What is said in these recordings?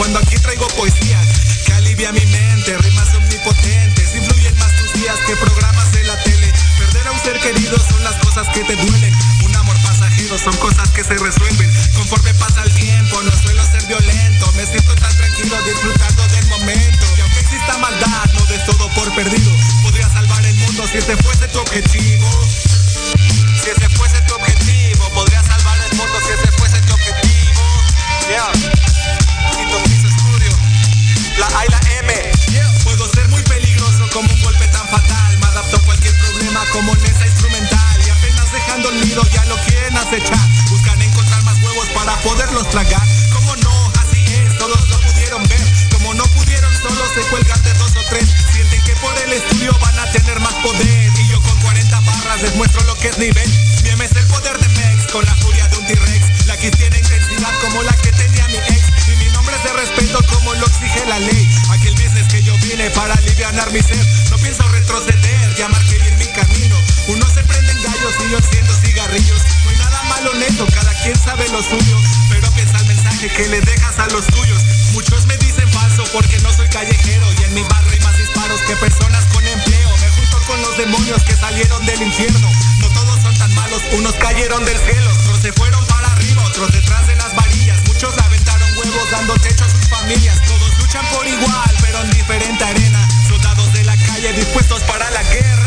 Cuando aquí traigo poesías que alivia mi mente, rimas omnipotentes, influyen más tus días que programas de la tele. Perder a un ser querido son las cosas que te duelen. Un amor pasajero son cosas que se resuelven. Conforme pasa el tiempo, no suelo ser violento. Me siento tan tranquilo disfrutando del momento. Y aunque exista maldad, no des todo por perdido. Podría salvar el mundo si este fuese tu objetivo. tragar. Como no, así es, todos lo pudieron ver. Como no pudieron, solo se cuelgan de dos o tres. Sienten que por el estudio van a tener más poder. Y yo con 40 barras les lo que es nivel. que le dejas a los tuyos. Muchos me dicen falso porque no soy callejero y en mi barrio hay más disparos que personas con empleo. Me junto con los demonios que salieron del infierno. No todos son tan malos, unos cayeron del cielo, otros se fueron para arriba, otros detrás de las varillas. Muchos aventaron huevos dando techo a sus familias. Todos luchan por igual, pero en diferente arena. Soldados de la calle dispuestos para la guerra.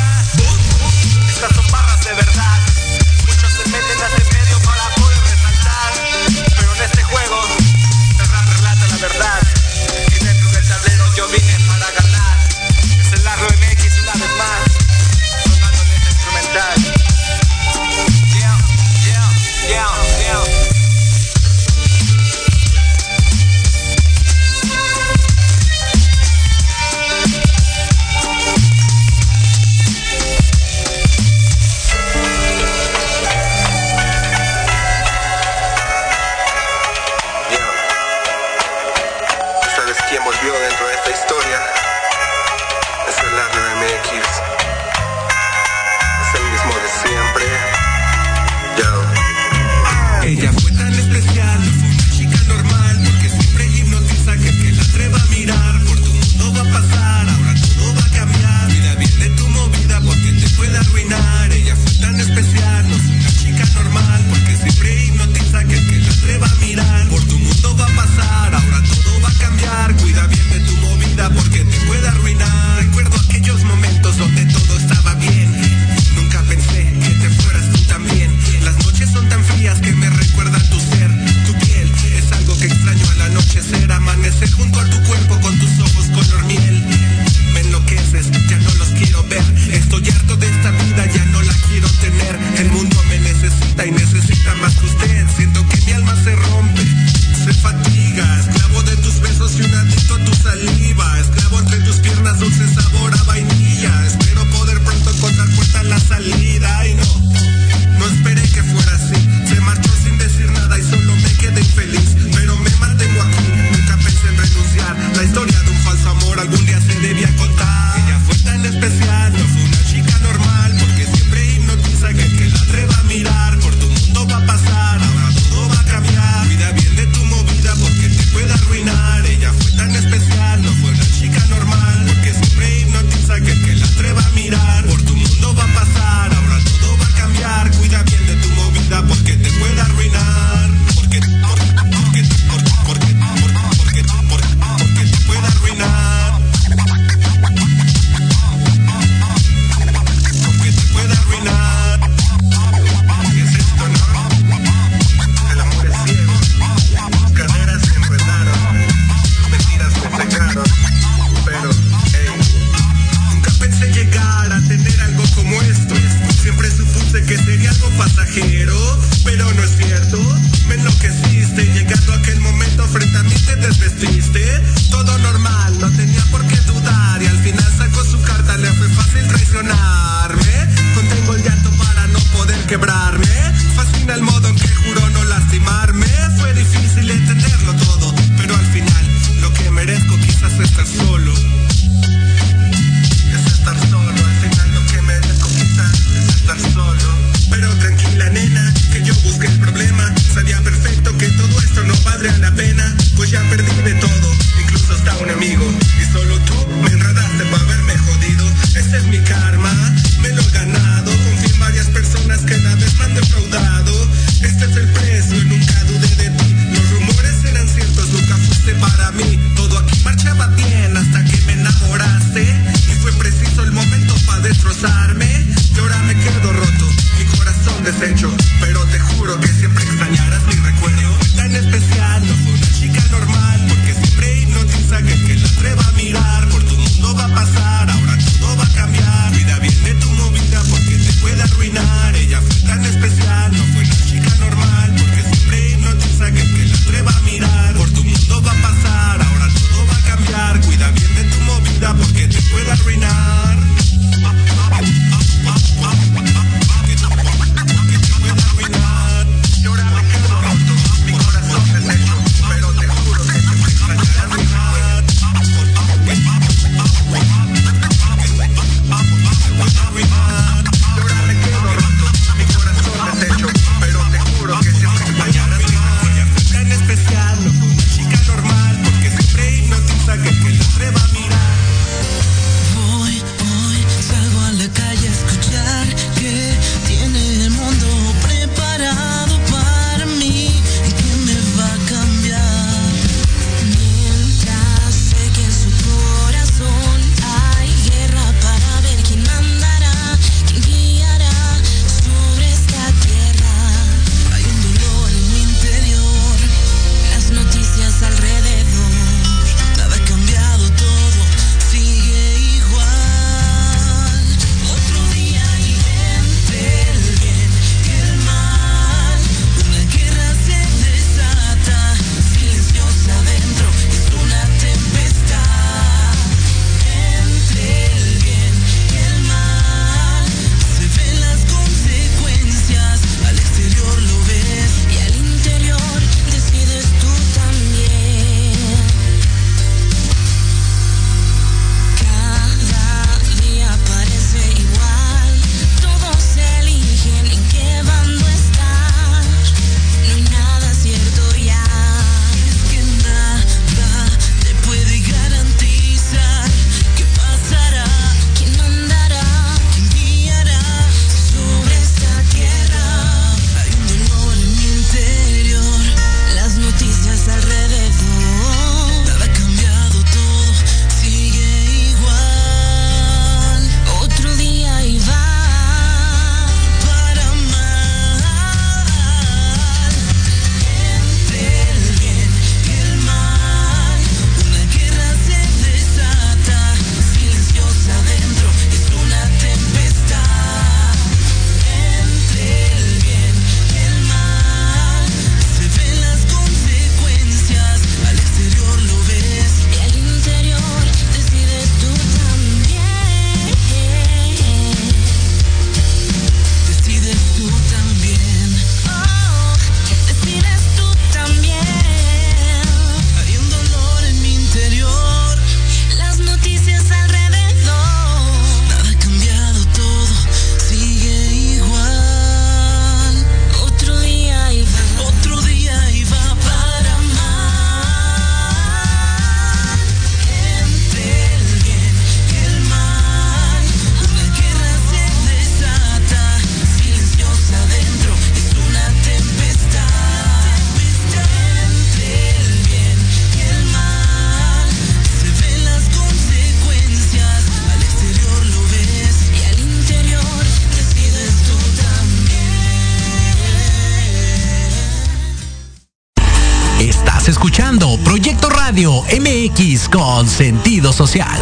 Con sentido social.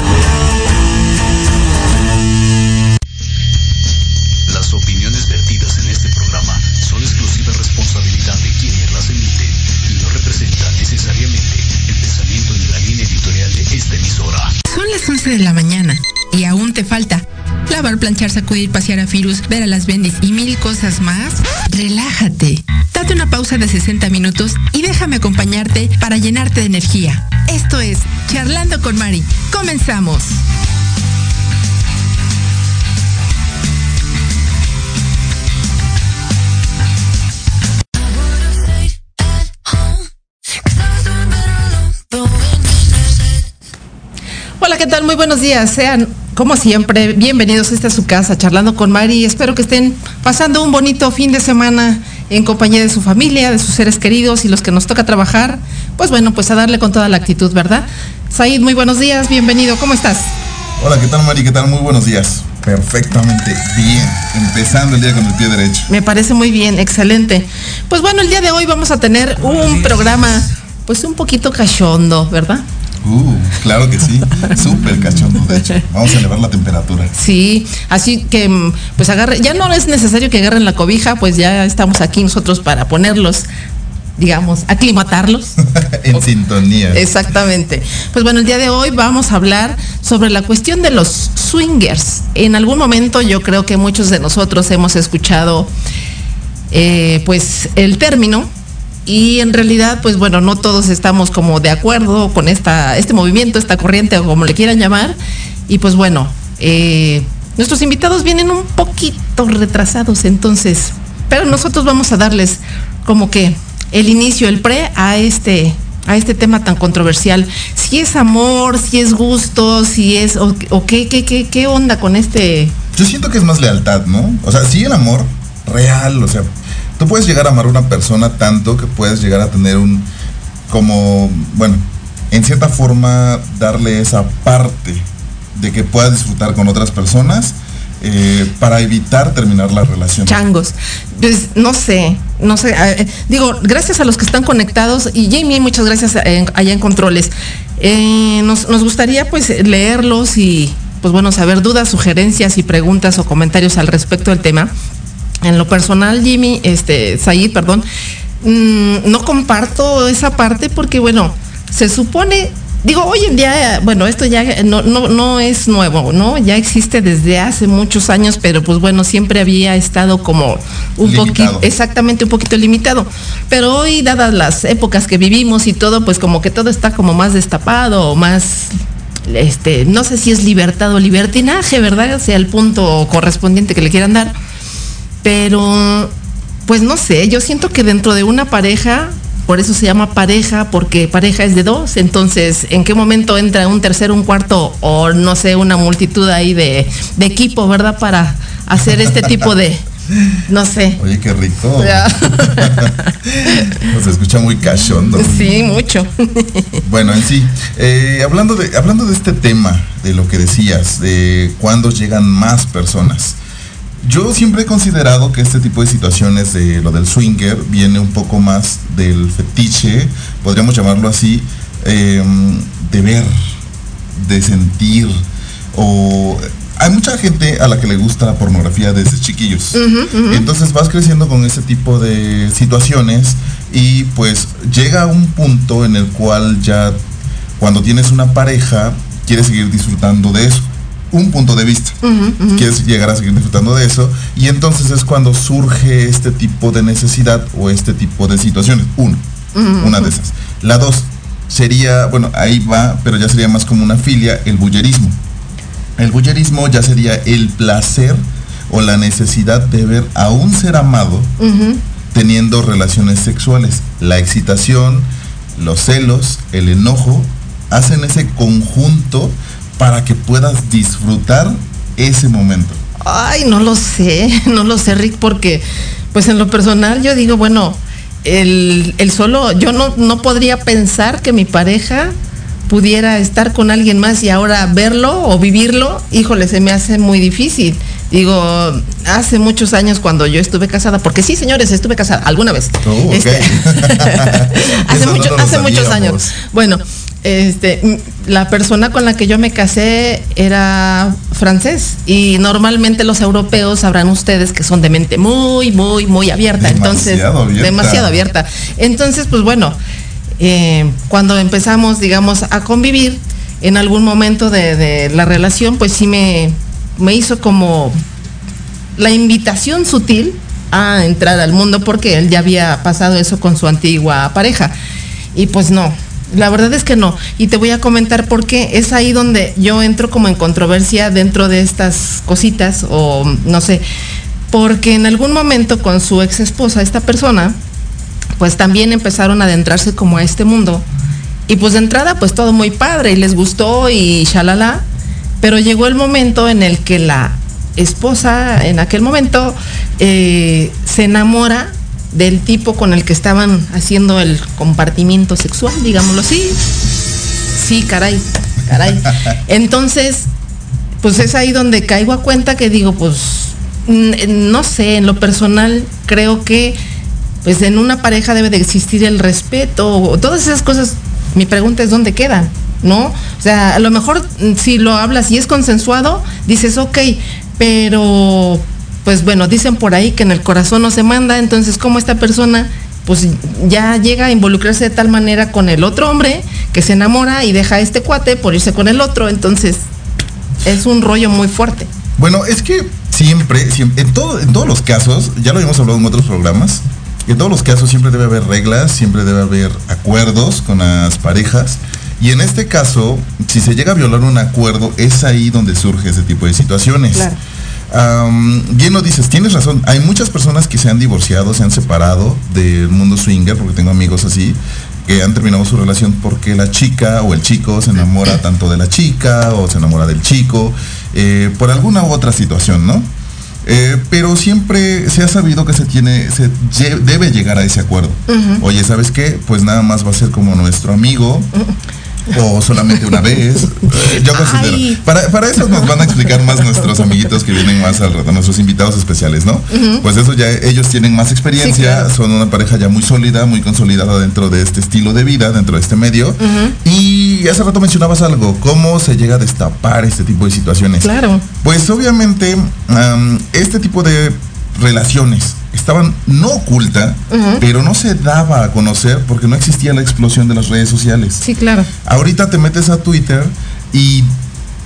Las opiniones vertidas en este programa son exclusiva responsabilidad de quienes las emiten y no representan necesariamente el pensamiento ni la línea editorial de esta emisora. Son las 11 de la mañana y aún te falta lavar, planchar, sacudir, pasear a Firus, ver a las bendis y mil cosas más. Relájate. Date una pausa de 60 minutos y déjame acompañarte para llenarte de energía. Esto es Charlando con Mari. Comenzamos. Hola, ¿qué tal? Muy buenos días. Sean, como siempre, bienvenidos a esta su casa, charlando con Mari. Espero que estén pasando un bonito fin de semana en compañía de su familia, de sus seres queridos y los que nos toca trabajar. Pues bueno, pues a darle con toda la actitud, ¿verdad? Said, muy buenos días, bienvenido. ¿Cómo estás? Hola, ¿qué tal, Mari? ¿Qué tal? Muy buenos días. Perfectamente bien. Empezando el día con el pie derecho. Me parece muy bien, excelente. Pues bueno, el día de hoy vamos a tener un programa, pues un poquito cachondo, ¿verdad? Uh, claro que sí. Súper cachondo, de hecho. Vamos a elevar la temperatura. Sí, así que mm, pues agarre, ya no es necesario que agarren la cobija, pues ya estamos aquí nosotros para ponerlos, digamos, aclimatarlos. en sintonía. Exactamente. Pues bueno, el día de hoy vamos a hablar sobre la cuestión de los swingers. En algún momento yo creo que muchos de nosotros hemos escuchado eh, pues el término y en realidad, pues bueno, no todos estamos como de acuerdo con esta, este movimiento, esta corriente o como le quieran llamar. Y pues bueno, eh, nuestros invitados vienen un poquito retrasados, entonces, pero nosotros vamos a darles como que el inicio, el pre a este a este tema tan controversial. Si es amor, si es gusto, si es o, o qué, qué, qué, qué onda con este. Yo siento que es más lealtad, ¿no? O sea, sí el amor real, o sea, tú puedes llegar a amar a una persona tanto que puedes llegar a tener un, como, bueno, en cierta forma darle esa parte de que puedas disfrutar con otras personas eh, para evitar terminar la relación. Changos. Pues no sé, no sé. digo, gracias a los que están conectados y Jamie, muchas gracias eh, allá en Controles. Eh, nos, nos gustaría pues leerlos y pues bueno, saber dudas, sugerencias y preguntas o comentarios al respecto del tema. En lo personal, Jimmy, este, Said, perdón, mm, no comparto esa parte porque, bueno, se supone, digo, hoy en día, bueno, esto ya no, no, no es nuevo, ¿no? Ya existe desde hace muchos años, pero pues bueno, siempre había estado como un poquito, exactamente un poquito limitado. Pero hoy, dadas las épocas que vivimos y todo, pues como que todo está como más destapado o más este, no sé si es libertad o libertinaje, ¿verdad? O sea, el punto correspondiente que le quieran dar. Pero, pues no sé, yo siento que dentro de una pareja, por eso se llama pareja, porque pareja es de dos, entonces, ¿en qué momento entra un tercero, un cuarto o no sé, una multitud ahí de, de equipo, ¿verdad? Para hacer este tipo de, no sé. Oye, qué rico. Se escucha muy cachondo. Sí, mucho. Bueno, en sí, eh, hablando, de, hablando de este tema, de lo que decías, de cuándo llegan más personas. Yo siempre he considerado que este tipo de situaciones de lo del swinger viene un poco más del fetiche, podríamos llamarlo así, eh, de ver, de sentir, o hay mucha gente a la que le gusta la pornografía desde chiquillos. Entonces vas creciendo con ese tipo de situaciones y pues llega un punto en el cual ya cuando tienes una pareja quieres seguir disfrutando de eso. Un punto de vista. Quieres llegar a seguir disfrutando de eso y entonces es cuando surge este tipo de necesidad o este tipo de situaciones. Uno, una de esas. La dos sería, bueno, ahí va, pero ya sería más como una filia, el bullerismo. El bullerismo ya sería el placer o la necesidad de ver a un ser amado teniendo relaciones sexuales. La excitación, los celos, el enojo, hacen ese conjunto para que puedas disfrutar ese momento. Ay, no lo sé, no lo sé, Rick, porque pues en lo personal yo digo, bueno, el, el solo, yo no, no podría pensar que mi pareja pudiera estar con alguien más y ahora verlo o vivirlo, híjole, se me hace muy difícil. Digo, hace muchos años cuando yo estuve casada, porque sí, señores, estuve casada alguna vez. Oh, ok. Este, hace no mucho- hace muchos años. Bueno, este, m- la persona con la que yo me casé era francés y normalmente los europeos sabrán ustedes que son de mente muy, muy, muy abierta. Entonces, Demasiado abierta. demasiado abierta. Entonces, pues bueno, eh, cuando empezamos, digamos, a convivir, en algún momento de, de la relación, pues sí me, me hizo como la invitación sutil a entrar al mundo porque él ya había pasado eso con su antigua pareja. Y pues no, la verdad es que no. Y te voy a comentar por qué. Es ahí donde yo entro como en controversia dentro de estas cositas o no sé. Porque en algún momento con su ex esposa, esta persona, pues también empezaron a adentrarse como a este mundo. Y pues de entrada, pues todo muy padre y les gustó y shalala. Pero llegó el momento en el que la esposa, en aquel momento, eh, se enamora del tipo con el que estaban haciendo el compartimiento sexual, digámoslo así. Sí, caray, caray. Entonces, pues es ahí donde caigo a cuenta que digo, pues, no sé, en lo personal creo que pues en una pareja debe de existir el respeto, todas esas cosas, mi pregunta es dónde quedan, ¿no? O sea, a lo mejor mm, si lo hablas y es consensuado, dices, ok, pero pues bueno, dicen por ahí que en el corazón no se manda, entonces como esta persona pues ya llega a involucrarse de tal manera con el otro hombre que se enamora y deja a este cuate por irse con el otro, entonces es un rollo muy fuerte. Bueno, es que siempre, siempre en, todo, en todos los casos, ya lo habíamos hablado en otros programas, en todos los casos siempre debe haber reglas, siempre debe haber acuerdos con las parejas. Y en este caso, si se llega a violar un acuerdo, es ahí donde surge ese tipo de situaciones. Claro. Bien lo dices, tienes razón. Hay muchas personas que se han divorciado, se han separado del mundo swinger, porque tengo amigos así, que han terminado su relación porque la chica o el chico se enamora tanto de la chica o se enamora del chico, eh, por alguna u otra situación, ¿no? Eh, pero siempre se ha sabido que se tiene, se debe llegar a ese acuerdo. Oye, ¿sabes qué? Pues nada más va a ser como nuestro amigo. O solamente una vez. Eh, Yo considero. Para, para eso nos van a explicar más nuestros amiguitos que vienen más al rato, nuestros invitados especiales, ¿no? Pues eso ya ellos tienen más experiencia, Sí, claro. son una pareja ya muy sólida, muy consolidada dentro de este estilo de vida, dentro de este medio. Y hace rato mencionabas algo, cómo se llega a destapar este tipo de situaciones. Claro. Pues obviamente am, este tipo de relaciones estaban no oculta, pero no se daba a conocer porque no existía la explosión de las redes sociales. Sí, claro. Ahorita te metes a Twitter y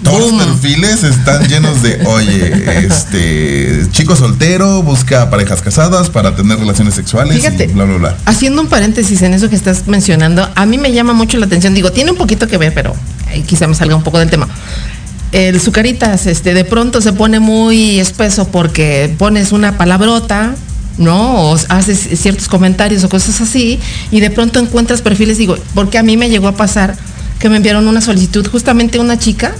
todos los perfiles están llenos de, oye, este chico soltero busca parejas casadas para tener relaciones sexuales Fíjate. y bla bla bla. Haciendo un paréntesis en eso que estás mencionando, a mí me llama mucho la atención. Digo, tiene un poquito que ver, pero ahí quizá me salga un poco del tema. El Zucaritas, este, de pronto se pone muy espeso porque pones una palabrota, ¿no? O haces ciertos comentarios o cosas así, y de pronto encuentras perfiles, digo, porque a mí me llegó a pasar que me enviaron una solicitud, justamente una chica,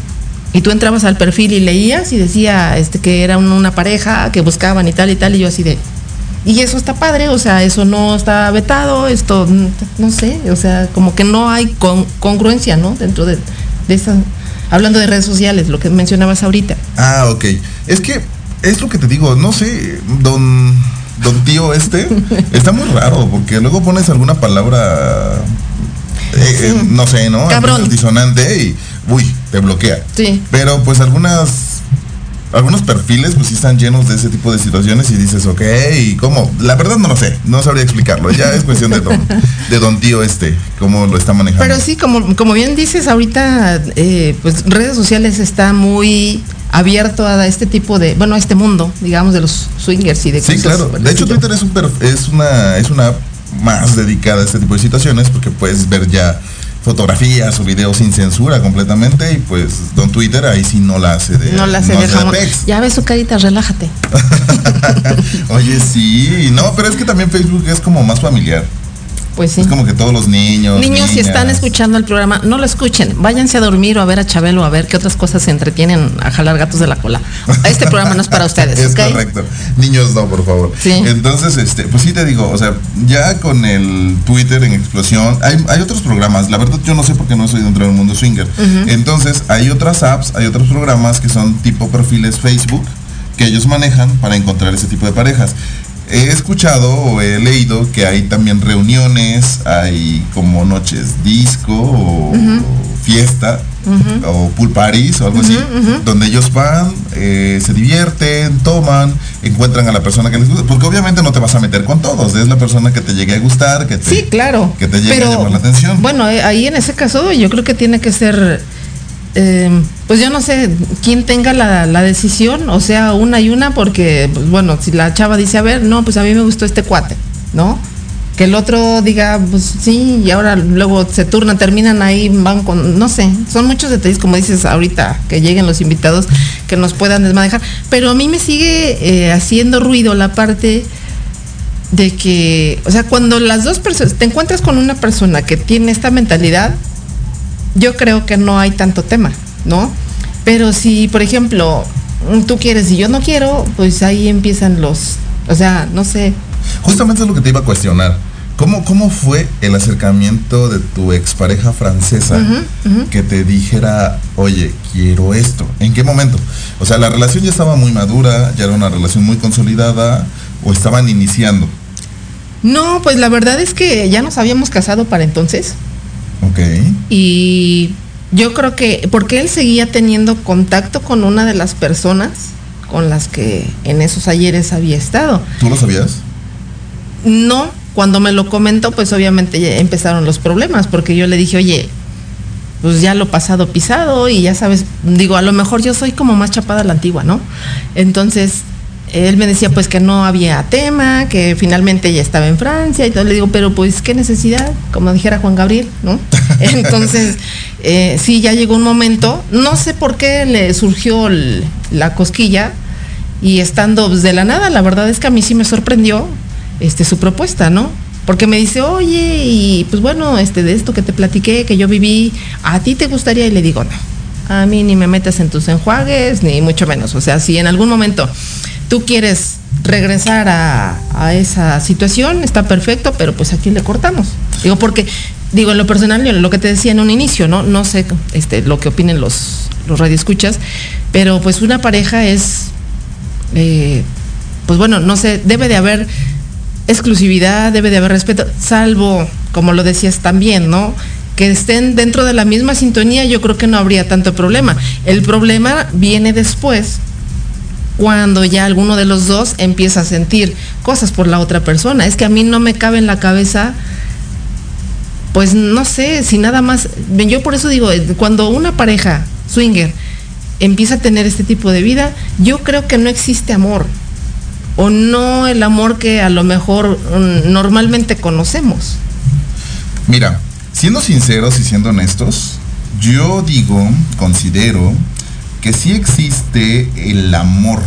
y tú entrabas al perfil y leías y decía este, que era un- una pareja que buscaban y tal y tal, y yo así de, y eso está padre, o sea, eso no está vetado, esto, mm, no sé, o sea, como que no hay con- congruencia, ¿no? Dentro de, de esa, hablando de redes sociales, lo que mencionabas ahorita. Ah, ok. Es que es lo que te digo, no sé, don, don tío este, está muy raro, porque luego pones alguna palabra, eh, eh, no sé, ¿no? Cabrón. Disonante y, uy, te bloquea. Sí. Pero pues algunas, algunos perfiles pues sí están llenos de ese tipo de situaciones y dices, ok, ¿y cómo? La verdad no lo sé, no sabría explicarlo, ya es cuestión de don, de don tío este, cómo lo está manejando. Pero sí, como, como bien dices, ahorita, eh, pues redes sociales está muy abierto a este tipo de, bueno, a este mundo, digamos, de los swingers y de Sí, cosas claro. por el De hecho. Twitter es, un es, una, es una app más dedicada a este tipo de situaciones porque puedes ver ya fotografías o videos sin censura completamente y pues Don Twitter ahí sí no la hace de No la hace no de jamón. pex. Ya ves su carita, relájate. Oye, sí, no, pero es que también Facebook es como más familiar. Pues sí. Es como que todos los niños. Niños, si están escuchando el programa, no lo escuchen. Váyanse a dormir o a ver a Chabelo, a ver qué otras cosas se entretienen a jalar gatos de la cola. Este programa no es para ustedes, Es correcto. Niños no, por favor. Sí. Entonces, este, pues sí te digo, o sea, ya con el Twitter en explosión, hay, hay otros programas. La verdad yo no sé por qué no soy dentro del mundo swinger. Entonces, hay otras apps, hay otros programas que son tipo perfiles Facebook que ellos manejan para encontrar ese tipo de parejas. He escuchado o he leído que hay también reuniones, hay como noches disco o fiesta o pool parties o algo así, donde ellos van, eh, se divierten, toman, encuentran a la persona que les gusta, porque obviamente no te vas a meter con todos, es la persona que te llegue a gustar, que te, Sí, claro. que te llegue a llamar la atención. Bueno, ahí en ese caso yo creo que tiene que ser, eh, pues yo no sé, quién tenga la, decisión, o sea, una y una, porque, pues, bueno, si la chava dice, a ver, no, pues a mí me gustó este cuate, ¿no? Que el otro diga, pues sí, y ahora luego se turnan, terminan ahí, van con, no sé, son muchos detalles, como dices ahorita, que lleguen los invitados, que nos puedan desmanejar, pero a mí me sigue eh, haciendo ruido la parte de que, o sea, cuando las dos personas, te encuentras con una persona que tiene esta mentalidad, yo creo que no hay tanto tema, ¿no? Pero si, por ejemplo, tú quieres y yo no quiero, pues ahí empiezan los, o sea, no sé. Justamente es lo que te iba a cuestionar. ¿Cómo, ¿Cómo fue el acercamiento de tu expareja francesa que te dijera, oye, quiero esto? ¿En qué momento? O sea, la relación ya estaba muy madura, ya era una relación muy consolidada o estaban iniciando. No, pues la verdad es que ya nos habíamos casado para entonces. Ok. Y yo creo que, porque él seguía teniendo contacto con una de las personas con las que en esos ayeres había estado. ¿Tú lo sabías? No, cuando me lo comentó, pues obviamente ya empezaron los problemas, porque yo le dije, oye, pues ya lo pasado pisado y ya sabes, digo, a lo mejor yo soy como más chapada a la antigua, ¿no? Entonces, él me decía pues que no había tema, que finalmente ella estaba en Francia y todo. Le digo, pero pues qué necesidad, como dijera Juan Gabriel, ¿no? Entonces, eh, sí, ya llegó un momento, no sé por qué le surgió la cosquilla y estando pues, de la nada, la verdad es que a mí sí me sorprendió este, su propuesta, ¿no? Porque me dice, oye, y pues bueno, este, de esto que te platiqué, que yo viví, ¿a ti te gustaría? Y le digo, no, a mí ni me metas en tus enjuagues, ni mucho menos. O sea, si en algún momento tú quieres regresar a, esa situación, está perfecto, pero pues aquí le cortamos. Digo, porque, digo, en lo personal, lo que te decía en un inicio, ¿no? No sé este, lo que opinen los, los radioescuchas, pero pues una pareja es, eh, pues bueno, no sé, debe de haber exclusividad, debe de haber respeto, salvo, como lo decías también, ¿no? Que estén dentro de la misma sintonía, yo creo que no habría tanto problema. El problema viene después, cuando ya alguno de los dos empieza a sentir cosas por la otra persona. Es que a mí no me cabe en la cabeza, pues no sé, si nada más, yo por eso digo, cuando una pareja swinger empieza a tener este tipo de vida, yo creo que no existe amor o no el amor que a lo mejor mm, normalmente conocemos. Mira, siendo sinceros y siendo honestos, yo digo, considero que sí existe el amor.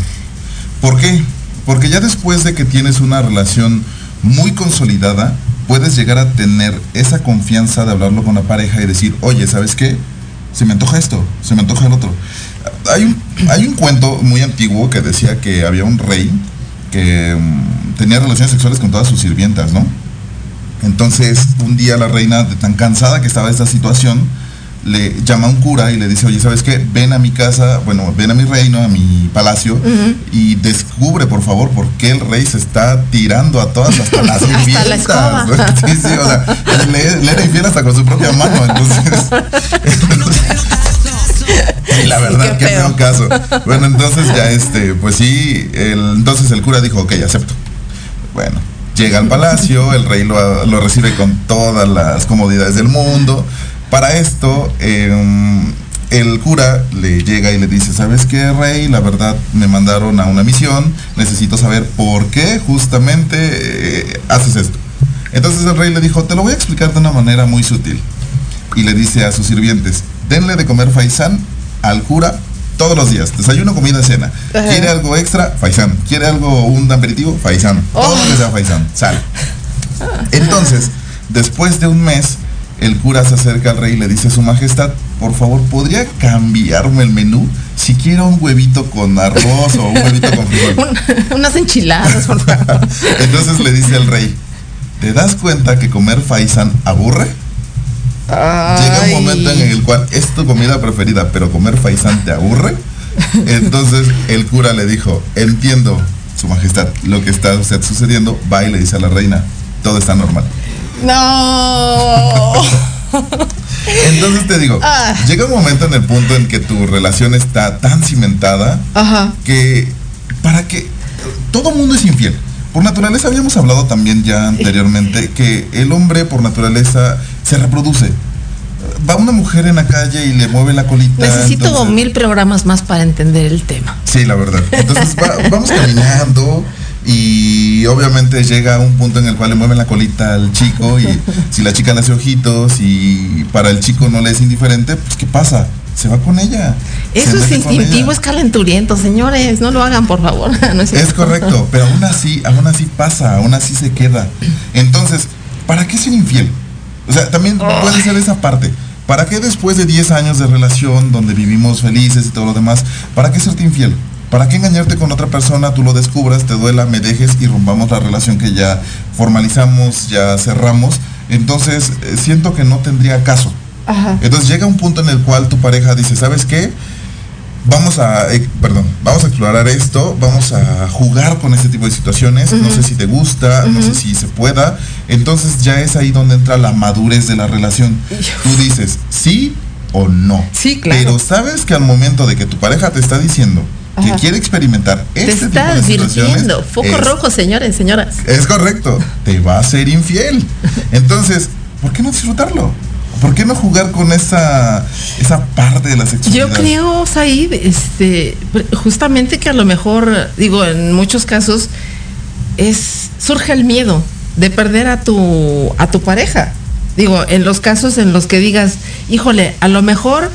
¿Por qué? Porque ya después de que tienes una relación muy consolidada, puedes llegar a tener esa confianza de hablarlo con la pareja y decir, oye, ¿sabes qué? Se me antoja esto, se me antoja el otro. Hay un, hay un cuento muy antiguo que decía que había un rey que mm, tenía relaciones sexuales con todas sus sirvientas, ¿no? Entonces, un día la reina, de tan cansada que estaba esta situación, le llama a un cura y le dice, oye, ¿sabes qué? Ven a mi casa, bueno, ven a mi reino, a mi palacio, y descubre, por favor, por qué el rey se está tirando a todas hasta las sí, sí, o sea, le, le, era infiel hasta con su propia mano, entonces... La verdad, qué, feo. caso. Bueno, entonces ya este, pues sí, entonces el cura dijo, ok, acepto. Bueno, llega al palacio, el rey lo, recibe con todas las comodidades del mundo. Para esto, em, el cura le llega y le dice, ¿sabes qué, rey? La verdad, me mandaron a una misión, necesito saber por qué justamente eh, haces esto. Entonces el rey le dijo, te lo voy a explicar de una manera muy sutil. Y le dice a sus sirvientes, denle de comer faisán al cura todos los días. Desayuno, comida, cena. ¿Quiere algo extra? Faisán. ¿Quiere algo, un aperitivo? Faisán. Todo lo que sea faisán. Sal. Entonces, después de un mes, el cura se acerca al rey y le dice, Su Majestad, por favor, ¿podría cambiarme el menú? Si quiero un huevito con arroz o un huevito con frijol. unas enchiladas, por favor. Entonces le dice al rey, ¿te das cuenta que comer faisán aburre? Llega un momento en el cual es tu comida preferida, pero comer faisán te aburre. Entonces el cura le dijo, entiendo, su majestad, lo que está sucediendo, va y le dice a la reina, todo está normal. No. Entonces te digo, ah. llega un momento en el punto en que tu relación está tan cimentada que para que todo mundo es infiel. Por naturaleza habíamos hablado también ya anteriormente que el hombre por naturaleza se reproduce. Va una mujer en la calle y le mueve la colita. Necesito mil programas más para entender el tema. Sí, la verdad. Entonces vamos caminando y obviamente llega un punto en el cual le mueven la colita al chico y si la chica le hace ojitos y para el chico no le es indiferente, pues ¿qué pasa? Se va con ella. Eso es instintivo, es calenturiento, señores, no lo hagan por favor. es, correcto, pero aún así, aún así pasa, aún así se queda. Entonces, ¿para qué ser infiel? O sea, también puede ser esa parte. ¿Para qué después de 10 años de relación, donde vivimos felices y todo lo demás, para qué serte infiel? ¿Para qué engañarte con otra persona, tú lo descubras, te duela, me dejes y rompamos la relación que ya formalizamos, ya cerramos? Entonces, eh, siento que no tendría caso. Entonces llega un punto en el cual tu pareja dice, ¿sabes qué? Vamos a, eh, perdón, vamos a explorar esto, vamos a jugar con este tipo de situaciones, no sé si te gusta, no sé si se pueda, entonces ya es ahí donde entra la madurez de la relación. Tú dices, sí o no. Sí, claro. Pero sabes que al momento de que tu pareja te está diciendo que quiere experimentar este Te tipo está de situaciones, advirtiendo. Foco es- rojo, señores, señoras. es correcto, te va a ser infiel. Entonces, ¿por qué no disfrutarlo? ¿Por qué no jugar con esa, esa parte de la sexualidad? Yo creo, Said, este, justamente que a lo mejor, digo, en muchos casos, es, surge el miedo de perder a tu, a tu pareja. Digo, en los casos en los que digas, híjole, a lo mejor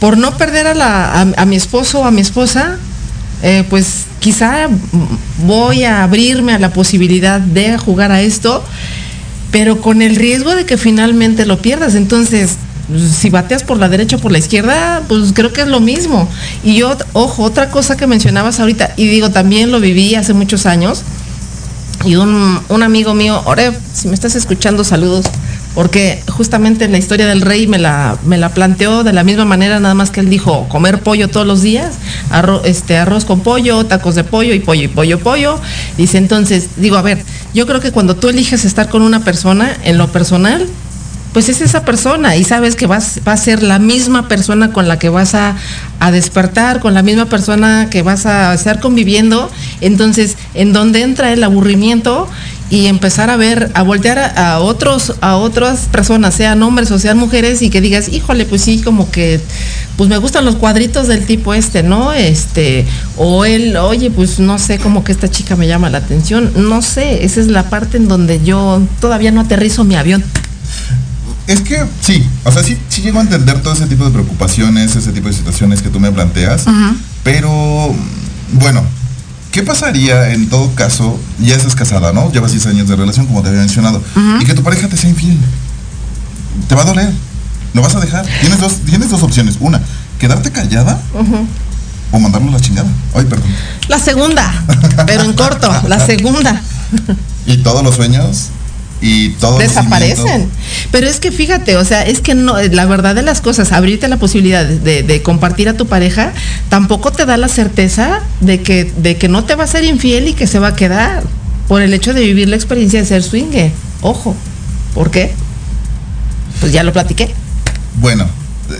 por no perder a, la, a, a mi esposo o a mi esposa, eh, pues quizá voy a abrirme a la posibilidad de jugar a esto, pero con el riesgo de que finalmente lo pierdas. Entonces, si bateas por la derecha o por la izquierda, pues creo que es lo mismo. Y yo, ojo, otra cosa que mencionabas ahorita, y digo, también lo viví hace muchos años, y un, un amigo mío, Oreb, si me estás escuchando, saludos, porque justamente la historia del rey me la, me la planteó de la misma manera, nada más que él dijo comer pollo todos los días, arroz, este, arroz con pollo, tacos de pollo y pollo y pollo, pollo. Dice entonces, digo, a ver, yo creo que cuando tú eliges estar con una persona, en lo personal, pues es esa persona y sabes que vas, va a ser la misma persona con la que vas a, a despertar, con la misma persona que vas a estar conviviendo. Entonces, en donde entra el aburrimiento y empezar a ver, a voltear a, a otros, a otras personas, sean hombres o sean mujeres, y que digas, híjole, pues sí, como que, pues me gustan los cuadritos del tipo este, ¿no? Este, o él, oye, pues no sé, como que esta chica me llama la atención. No sé, esa es la parte en donde yo todavía no aterrizo mi avión. Es que sí, o sea, sí, sí llego a entender todo ese tipo de preocupaciones, ese tipo de situaciones que tú me planteas, pero bueno, ¿qué pasaría en todo caso? Ya estás casada, ¿no? Llevas 10 años de relación, como te había mencionado, y que tu pareja te sea infiel. Te va a doler, lo vas a dejar. Tienes dos, tienes dos opciones. Una, quedarte callada o mandarlo a la chingada. Ay, perdón. La segunda, pero en corto, la segunda. Y todos los sueños y todos los Desaparecen. Pero es que fíjate, o sea, es que no, la verdad de las cosas, abrirte la posibilidad de, compartir a tu pareja, tampoco te da la certeza de que, de que no te va a ser infiel y que se va a quedar por el hecho de vivir la experiencia de ser swinger. Ojo, ¿por qué? Pues ya lo platiqué. Bueno,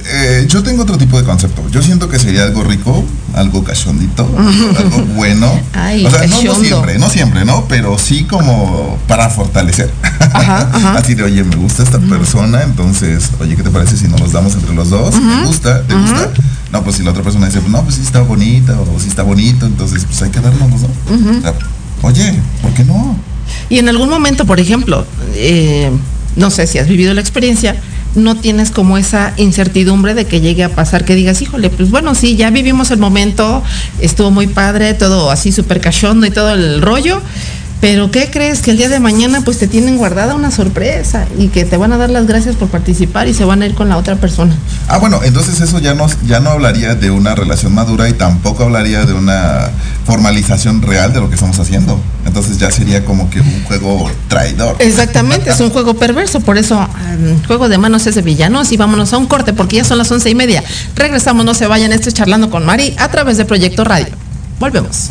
eh, yo tengo otro tipo de concepto. Yo siento que sería algo rico, algo cachondito, algo bueno. Ay, o sea, no, siempre, no siempre, ¿no? Pero sí como para fortalecer. Ajá, ajá. Así de, oye, me gusta esta persona, entonces, oye, ¿qué te parece si nos los damos entre los dos? ¿Te gusta? ¿Te gusta? No, pues si la otra persona dice, no, pues sí está bonita o sí está bonito, entonces pues hay que darnos los dos. O sea, oye, ¿por qué no? Y en algún momento, por ejemplo, eh, no sé si has vivido la experiencia, no tienes como esa incertidumbre de que llegue a pasar, que digas, híjole, pues bueno, sí, ya vivimos el momento, estuvo muy padre, todo así súper cachondo y todo el rollo, pero ¿qué crees? Que el día de mañana pues te tienen guardada una sorpresa y que te van a dar las gracias por participar y se van a ir con la otra persona. Ah, bueno, entonces eso ya no, ya no hablaría de una relación madura y tampoco hablaría de una formalización real de lo que estamos haciendo. Entonces ya sería como que un juego traidor. Exactamente, es un juego perverso, por eso um, juego de manos es de villanos y vámonos a un corte porque ya son las once y media. Regresamos, no se vayan, esto es charlando con Mari a través de Proyecto Radio. Volvemos.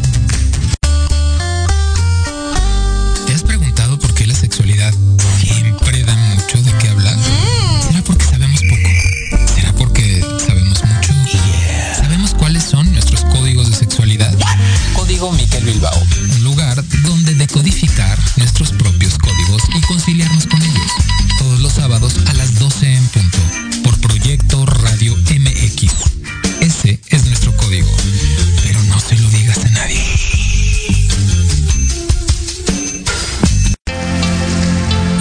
decodificar nuestros propios códigos y conciliarnos con ellos. Todos los sábados a las 12 en punto, por Proyecto Radio MX. Ese es nuestro código, pero no se lo digas a nadie.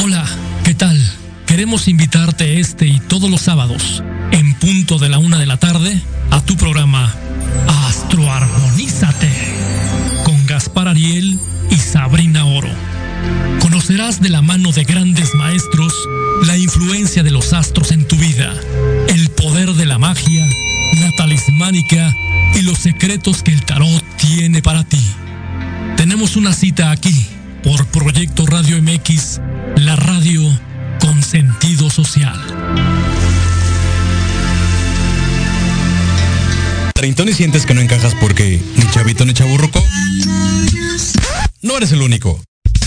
Hola, ¿qué tal? Queremos invitarte este y todos los sábados, en punto de la una de la tarde, a tu programa Astroarmonízate Conocerás de la mano de grandes maestros la influencia de los astros en tu vida, el poder de la magia, la talismánica y los secretos que el tarot tiene para ti. Tenemos una cita aquí por Proyecto Radio MX, la radio con sentido social. Treintón y sientes que no encajas porque ni chavito ni chaburruco. No eres el único.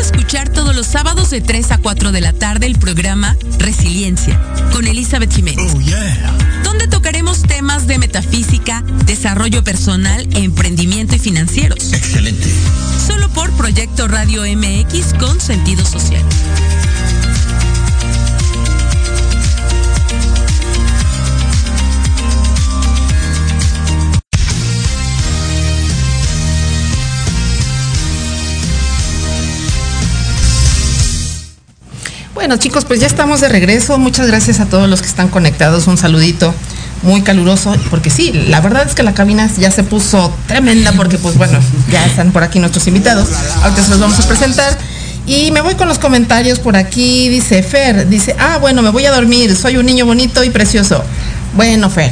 A escuchar todos los sábados de 3 a 4 de la tarde el programa Resiliencia con Elizabeth Jiménez. Donde tocaremos temas de metafísica, desarrollo personal, emprendimiento y financieros. Excelente. Solo por Proyecto Radio MX con sentido social. Bueno, chicos, pues ya estamos de regreso. Muchas gracias a todos los que están conectados. Un saludito muy caluroso, porque sí, la verdad es que la cabina ya se puso tremenda, porque pues bueno, ya están por aquí nuestros invitados. Ahorita se los vamos a presentar. Y me voy con los comentarios por aquí. Dice Fer, dice, ah, bueno, me voy a dormir. Soy un niño bonito y precioso. Bueno, Fer,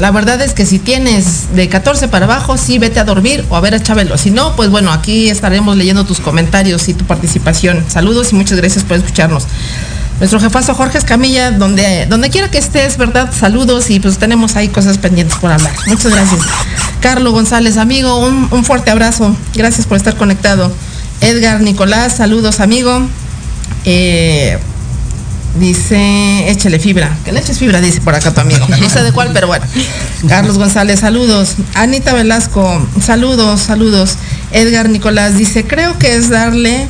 la verdad es que si tienes de 14 para abajo, sí, vete a dormir o a ver a Chabelo. Si no, pues bueno, aquí estaremos leyendo tus comentarios y tu participación. Saludos y muchas gracias por escucharnos. Nuestro jefazo Jorge Escamilla, donde, donde quiera que estés, ¿verdad? Saludos y pues tenemos ahí cosas pendientes por hablar. Muchas gracias. Carlos González, amigo, un, fuerte abrazo. Gracias por estar conectado. Edgar Nicolás, saludos, amigo. Eh, Dice, échale fibra. Que le eches fibra, dice por acá tu amigo. No sé de cuál, pero bueno. Carlos González, saludos. Anita Velasco, saludos, saludos. Edgar Nicolás dice, creo que es darle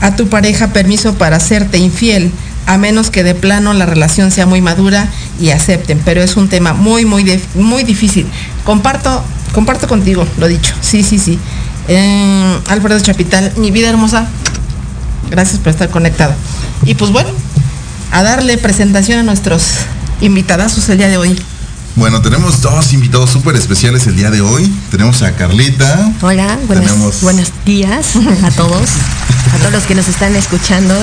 a tu pareja permiso para hacerte infiel, a menos que de plano la relación sea muy madura y acepten. Pero es un tema muy, muy, muy difícil. Comparto, comparto contigo, lo dicho. Sí, sí, sí. Eh, Alfredo Chapital, mi vida hermosa. Gracias por estar conectado. Y pues bueno, a darle presentación a nuestros invitadazos el día de hoy. Bueno, tenemos dos invitados súper especiales el día de hoy. Tenemos a Carlita. Hola, buenas, tenemos... buenos días a todos, a todos los que nos están escuchando.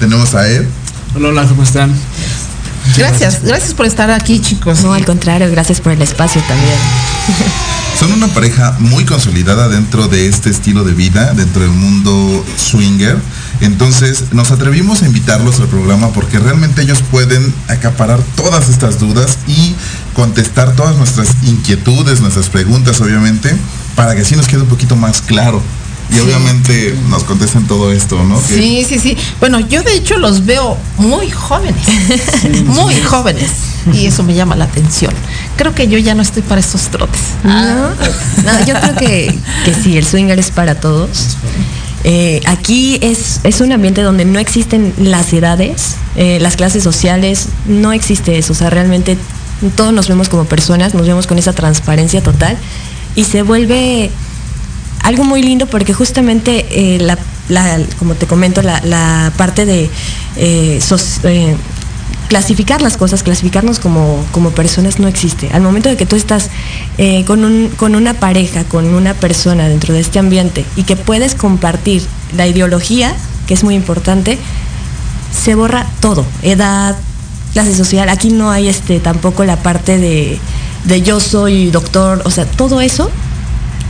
Tenemos a Ed. Hola, hola, ¿cómo están? Gracias, gracias por estar aquí, chicos. No, al contrario, gracias por el espacio también. Son una pareja muy consolidada dentro de este estilo de vida, dentro del mundo swinger. Entonces nos atrevimos a invitarlos al programa porque realmente ellos pueden acaparar todas estas dudas y contestar todas nuestras inquietudes, nuestras preguntas, obviamente, para que así nos quede un poquito más claro y sí. obviamente nos contesten todo esto, ¿no? Sí, sí, sí. Bueno, yo de hecho los veo muy jóvenes, muy jóvenes, y eso me llama la atención. Creo que yo ya no estoy para estos trotes. No, no yo creo que, que sí, el swinger es para todos. Eh, aquí es, es, un ambiente donde no existen las edades, eh, las clases sociales, no existe eso. O sea, realmente todos nos vemos como personas, nos vemos con esa transparencia total y se vuelve algo muy lindo porque justamente eh, la, como te comento, la, parte de clasificar las cosas, clasificarnos como, como, personas no existe. Al momento de que tú estás con, un, con una pareja, con una persona dentro de este ambiente y que puedes compartir la ideología, que es muy importante, se borra todo, edad, clase social. Aquí no hay este tampoco la parte de, de yo soy doctor, o sea, todo eso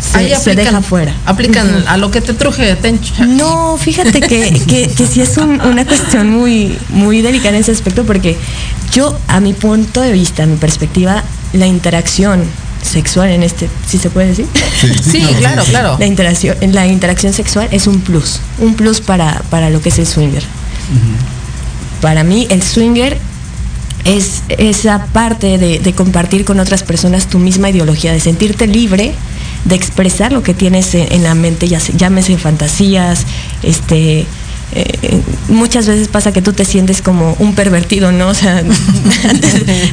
se, Ahí aplican, se deja fuera. Aplican uh -huh. a lo que te truje, te No, fíjate que, que, que sí es un, una cuestión muy, muy delicada en ese aspecto porque yo, a mi punto de vista, a mi perspectiva, la interacción sexual en este, si ¿sí se puede decir? Sí, sí claro, claro. La interacción, la interacción sexual es un plus, un plus para, para lo que es el swinger. Uh -huh. Para mí, el swinger es esa parte de, compartir con otras personas tu misma ideología, de sentirte libre de expresar lo que tienes en, la mente, ya llámese fantasías, este, eh, muchas veces pasa que tú te sientes como un pervertido, ¿no? O sea,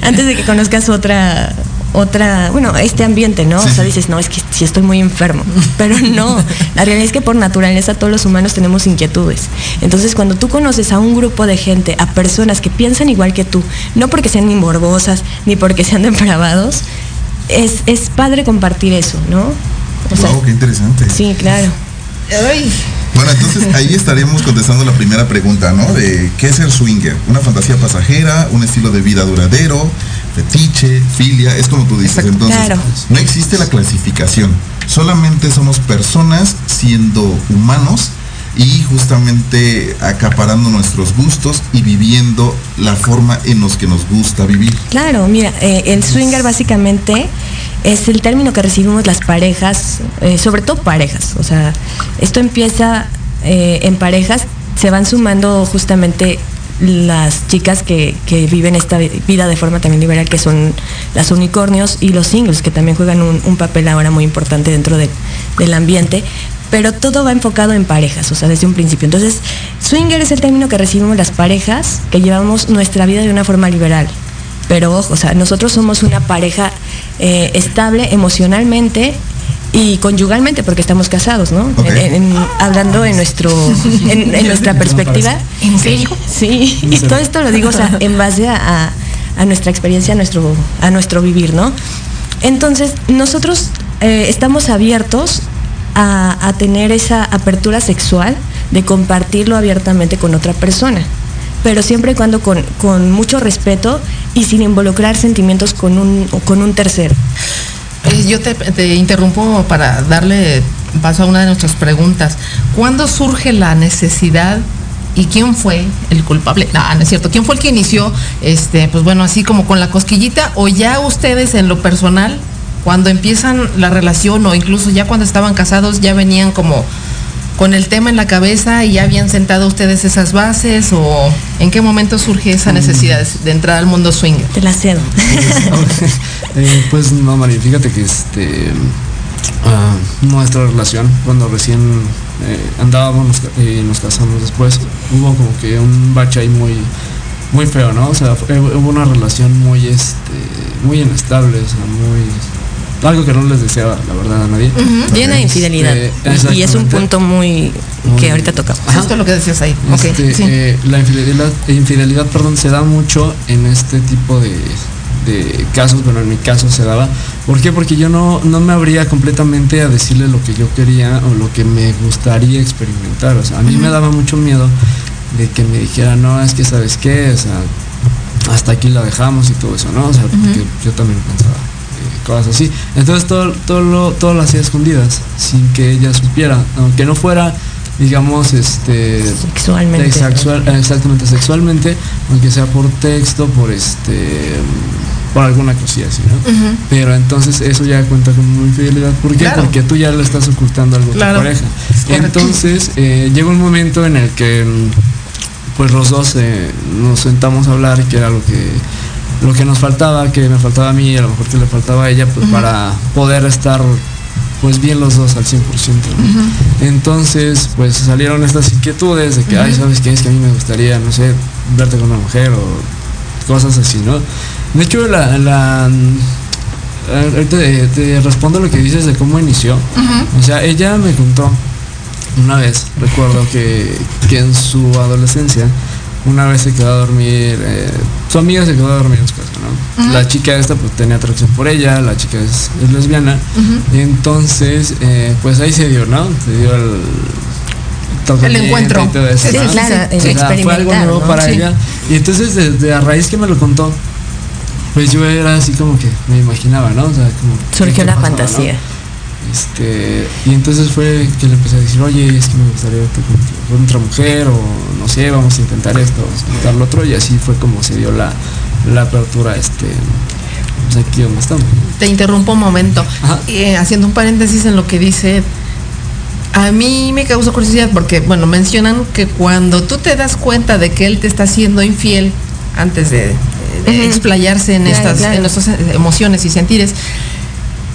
antes, de que conozcas otra, otra, bueno, este ambiente, ¿no? O sea, dices, no, es que si estoy muy enfermo. Pero no, la realidad es que por naturaleza todos los humanos tenemos inquietudes. Entonces, cuando tú conoces a un grupo de gente, a personas que piensan igual que tú, no porque sean ni morbosas, ni porque sean depravados, es, es padre compartir eso, ¿no? wow, qué interesante. Sí, claro. Bueno, entonces ahí estaríamos contestando la primera pregunta, ¿no? De qué es el swinger. Una fantasía pasajera, un estilo de vida duradero, fetiche, filia, es como tú dices. Entonces, no existe la clasificación. Solamente somos personas siendo humanos y justamente acaparando nuestros gustos y viviendo la forma en los que nos gusta vivir. Claro, mira, eh, el swinger básicamente es el término que recibimos las parejas, eh, sobre todo parejas. O sea, esto empieza eh, en parejas, se van sumando justamente las chicas que, viven esta vida de forma también liberal, que son las unicornios y los singles, que también juegan un, papel ahora muy importante dentro del ambiente. Pero todo va enfocado en parejas, o sea, desde un principio. Entonces, swinger es el término que recibimos las parejas que llevamos nuestra vida de una forma liberal. Pero ojo, o sea, nosotros somos una pareja eh, estable emocionalmente y conyugalmente porque estamos casados, ¿no? hablando en nuestro en, nuestra perspectiva. ¿En serio? Sí, y todo esto lo digo o sea, en base a, nuestra experiencia, a nuestro, a nuestro vivir, ¿no? Entonces, nosotros eh, estamos abiertos a, tener esa apertura sexual de compartirlo abiertamente con otra persona pero siempre y cuando con, mucho respeto y sin involucrar sentimientos con un, con un tercero. Eh, yo te, interrumpo para darle paso a una de nuestras preguntas. ¿Cuándo surge la necesidad y quién fue el culpable? No, no es cierto. ¿Quién fue el que inició, este, pues bueno, así como con la cosquillita o ya ustedes en lo personal, cuando empiezan la relación o incluso ya cuando estaban casados, ya venían como con el tema en la cabeza y ya habían sentado ustedes esas bases o en qué momento surge esa necesidad de entrar al mundo swing? Te la cedo. Eh, pues no, María, fíjate que este ah, nuestra relación cuando recién eh, andábamos y nos casamos después hubo como que un bache ahí muy muy feo, ¿no? O sea, hubo una relación muy este muy inestable, o sea, muy algo que no les deseaba, la verdad, a nadie. Llena de infidelidad. y es un punto muy, que ahorita tocamos. Justo lo que decías ahí. Este, eh, la infidelidad, infidelidad, perdón, se da mucho en este tipo de, casos, bueno, en mi caso se daba. ¿Por qué? Porque yo no, no me abría completamente a decirle lo que yo quería o lo que me gustaría experimentar. O sea, a mí me daba mucho miedo de que me dijera, no, es que sabes qué, o sea, hasta aquí la dejamos y todo eso, ¿no? O sea, porque yo también pensaba cosas así. Entonces todo, todo, lo, todo lo hacía escondidas, sin que ella supiera, aunque no fuera, digamos, este sexualmente. exactamente, sexualmente, aunque sea por texto, por este por alguna cosilla así, ¿no? Pero entonces eso ya cuenta como infidelidad. ¿Por qué? Porque tú ya le estás ocultando algo a tu pareja. Entonces eh, llega un momento en el que pues los dos eh, nos sentamos a hablar, que era lo que lo que nos faltaba, que me faltaba a mí, a lo mejor que le faltaba a ella, pues para poder estar pues bien los dos al 100%. Entonces, pues salieron estas inquietudes de que, ay, ¿sabes qué es que a mí me gustaría, no sé, verte con una mujer o cosas así, ¿no? De hecho, la, la te, respondo lo que dices de cómo inició. O sea, ella me contó una vez, recuerdo que, que en su adolescencia, una vez se quedó a dormir, eh, su amiga se quedó a dormir en su casa, ¿no? La chica esta pues tenía atracción por ella, la chica es, lesbiana, y entonces eh, pues ahí se dio, ¿no? Se dio el el encuentro. sí, claro, fue algo nuevo para ella. Y entonces desde a raíz que me lo contó, pues yo era así como que me imaginaba, ¿no? O sea, como surgió la fantasía. Este, y entonces fue que le empecé a decir, oye, es que me gustaría verte con, otra mujer, o no sé, vamos a intentar esto, vamos a intentar lo otro, y así fue como se dio la, apertura, este, pues aquí donde estamos. Te interrumpo un momento, eh, haciendo un paréntesis en lo que dice, a mí me causa curiosidad porque, bueno, mencionan que cuando tú te das cuenta de que él te está siendo infiel, antes de eh, explayarse en Claro, estas claro. en nuestras emociones y sentires.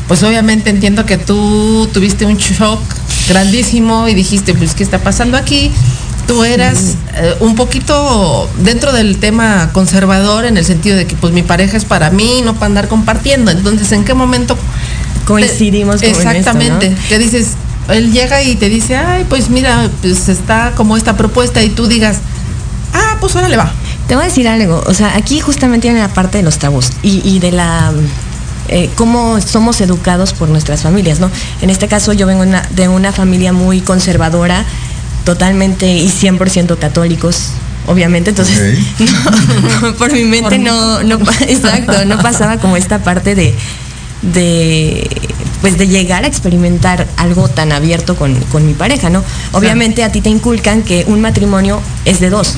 Pues obviamente entiendo que tú tuviste un shock grandísimo y dijiste, pues, ¿qué está pasando aquí? Tú eras eh, un poquito dentro del tema conservador en el sentido de que pues mi pareja es para mí, no para andar compartiendo. Entonces, ¿en qué momento Coincidimos te- en esto, Exactamente. ¿no? Que dices, él llega y te dice, ay, pues mira, pues está como esta propuesta y tú digas, ah, pues ahora le va. Te voy a decir algo, o sea, aquí justamente viene la parte de los tabús y, y de la eh, cómo somos educados por nuestras familias, ¿no? En este caso yo vengo una- de una familia muy conservadora, totalmente y 100% católicos, obviamente, entonces no, por mi mente no, no, exacto, no pasaba como esta parte de, de pues de llegar a experimentar algo tan abierto con, con mi pareja, ¿no? Obviamente a ti te inculcan que un matrimonio es de dos.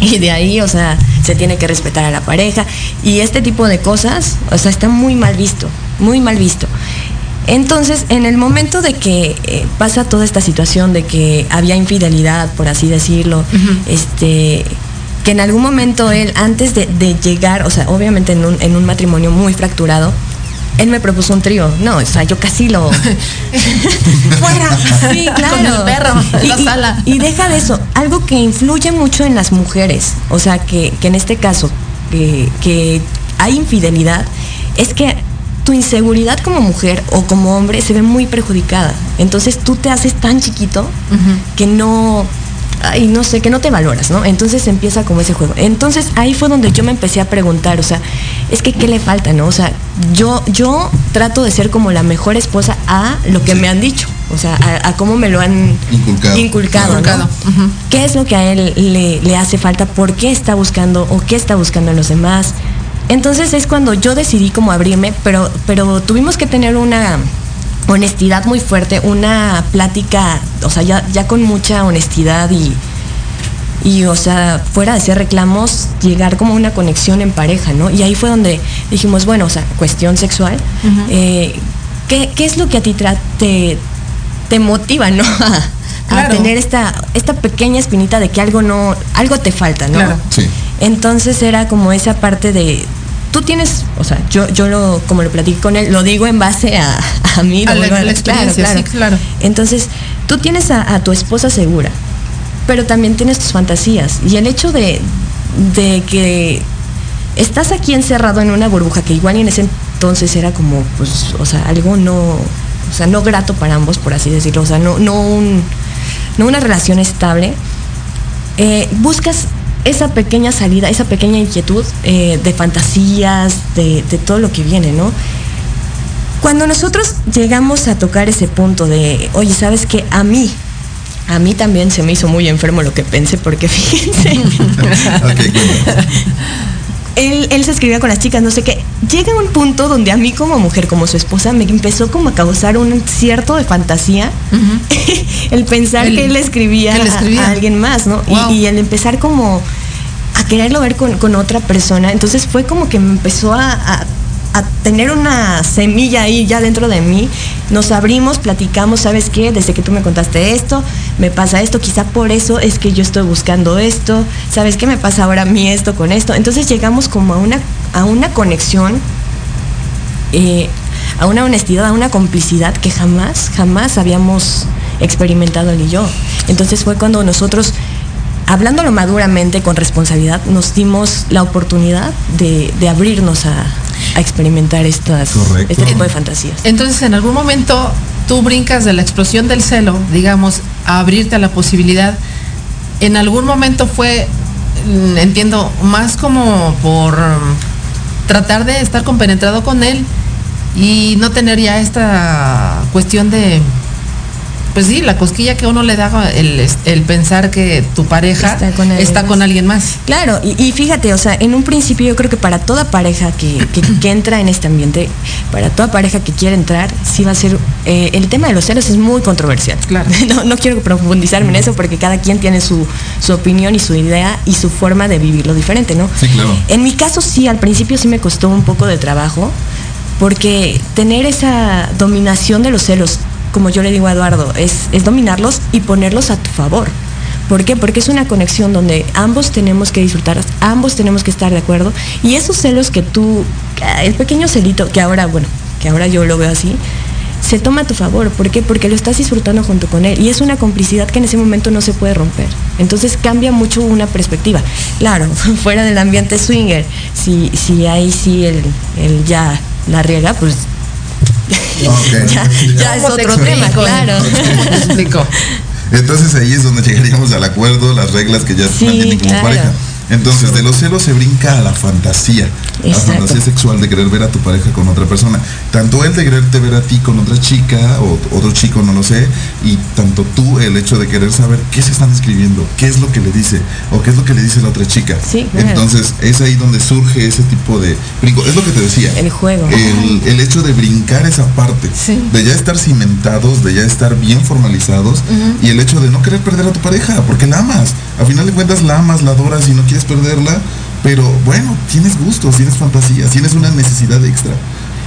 Y de ahí, o sea, se tiene que respetar a la pareja. Y este tipo de cosas, o sea, está muy mal visto, muy mal visto. Entonces, en el momento de que eh, pasa toda esta situación de que había infidelidad, por así decirlo, este que en algún momento él, antes de, de llegar, o sea, obviamente en un, en un matrimonio muy fracturado, él me propuso un trío. No, o sea, yo casi lo. Fuera. Sí, claro. Con el perro en y, la sala. y deja de eso, algo que influye mucho en las mujeres, o sea, que, que en este caso, que, que hay infidelidad, es que tu inseguridad como mujer o como hombre se ve muy perjudicada. Entonces tú te haces tan chiquito que no, ay, no sé, que no te valoras, ¿no? Entonces empieza como ese juego. Entonces ahí fue donde yo me empecé a preguntar, o sea, es que qué le falta, ¿no? O sea, yo, yo trato de ser como la mejor esposa a lo que me han dicho, o sea, a, a cómo me lo han Inculcado. inculcado, ¿no? ¿Qué es lo que a él le, le hace falta? ¿Por qué está buscando o qué está buscando en los demás? Entonces es cuando yo decidí como abrirme, pero, pero tuvimos que tener una honestidad muy fuerte, una plática, o sea, ya, ya con mucha honestidad y, y, o sea, fuera de ser reclamos, llegar como a una conexión en pareja, ¿no? Y ahí fue donde dijimos, bueno, o sea, cuestión sexual, eh, ¿qué, qué es lo que a ti te, te motiva, ¿no? A, tener esta, esta pequeña espinita de que algo no, algo te falta, ¿no? Claro. Sí. Entonces era como esa parte de, tú tienes, o sea, yo, yo lo, como lo platiqué con él, lo digo en base a, a mí, A lo la- vuelvo a- la experiencia, sí, claro. Entonces, tú tienes a, a tu esposa segura, pero también tienes tus fantasías. Y el hecho de, de que estás aquí encerrado en una burbuja que igual y en ese entonces era como, pues, o sea, algo no, o sea, no grato para ambos, por así decirlo, o sea, no, no, un, no una relación estable, eh, buscas esa pequeña salida, esa pequeña inquietud eh, de fantasías, de, todo lo que viene, ¿no? Cuando nosotros llegamos a tocar ese punto de, oye, ¿sabes qué? A mí, a mí también se me hizo muy enfermo lo que pensé, porque fíjense. él, él se escribía con las chicas, no sé qué. Llega un punto donde a mí como mujer, como su esposa, me empezó como a causar un cierto de fantasía el pensar El- que él escribía, que a- alguien más, ¿no? Y-. Y, el empezar como a quererlo ver con, con otra persona. Entonces fue como que me empezó a, a- a tener una semilla ahí ya dentro de mí. Nos abrimos, platicamos, ¿sabes qué? Desde que tú me contaste esto, me pasa esto, quizá por eso es que yo estoy buscando esto, ¿sabes qué me pasa ahora a mí esto con esto? Entonces llegamos como a una, a una conexión, eh, a una honestidad, a una complicidad que jamás, jamás habíamos experimentado él y yo. Entonces fue cuando nosotros hablándolo maduramente, con responsabilidad, nos dimos la oportunidad de, de abrirnos a, a experimentar estas, Correcto. este tipo de fantasías. Entonces, en algún momento tú brincas de la explosión del celo, digamos, a abrirte a la posibilidad. En algún momento fue, mm, entiendo, más como por mm, tratar de estar compenetrado con él y no tener ya esta cuestión de, pues sí, la cosquilla que uno le da el, el pensar que tu pareja Está con alguien está más. con alguien más. Claro, y, y fíjate, o sea, en un principio yo creo que para toda pareja que, que- que entra en este ambiente, para toda pareja que quiere entrar, sí va a ser, eh, el tema de los celos es muy controversial. Claro. No, no quiero profundizarme en eso porque cada quien tiene su, su opinión y su idea y su forma de vivirlo diferente, ¿no? Sí, claro. En mi caso sí, al principio sí me costó un poco de trabajo, porque tener esa dominación de los celos, como yo le digo a Eduardo, es, es dominarlos y ponerlos a tu favor. ¿Por qué? Porque es una conexión donde ambos tenemos que disfrutar, ambos tenemos que estar de acuerdo. Y esos celos que tú, el pequeño celito, que ahora, bueno, que ahora yo lo veo así, se toma a tu favor. ¿Por qué? Porque lo estás disfrutando junto con él. Y es una complicidad que en ese momento no se puede romper. Entonces cambia mucho una perspectiva. Claro, fuera del ambiente swinger, si, si ahí sí el, el ya la riega, pues ya, ya es otro tema, claro. Entonces ahí es donde llegaríamos al acuerdo, las reglas que ya se mantienen como pareja. Entonces, de los celos se brinca a la fantasía. La fantasía sexual de querer ver a tu pareja con otra persona. Tanto él de quererte ver a ti con otra chica o otro chico, no lo sé. Y tanto tú el hecho de querer saber qué se están escribiendo, qué es lo que le dice o qué es lo que le dice la otra chica. Entonces, es ahí donde surge ese tipo de brinco. Es lo que te decía. El juego. El, hecho de brincar esa parte. De ya estar cimentados, de ya estar bien formalizados. Y el hecho de no querer perder a tu pareja, porque la amas. A final de cuentas la amas, la adoras y no quieres perderla, pero bueno, tienes gustos, tienes fantasías, tienes una necesidad extra.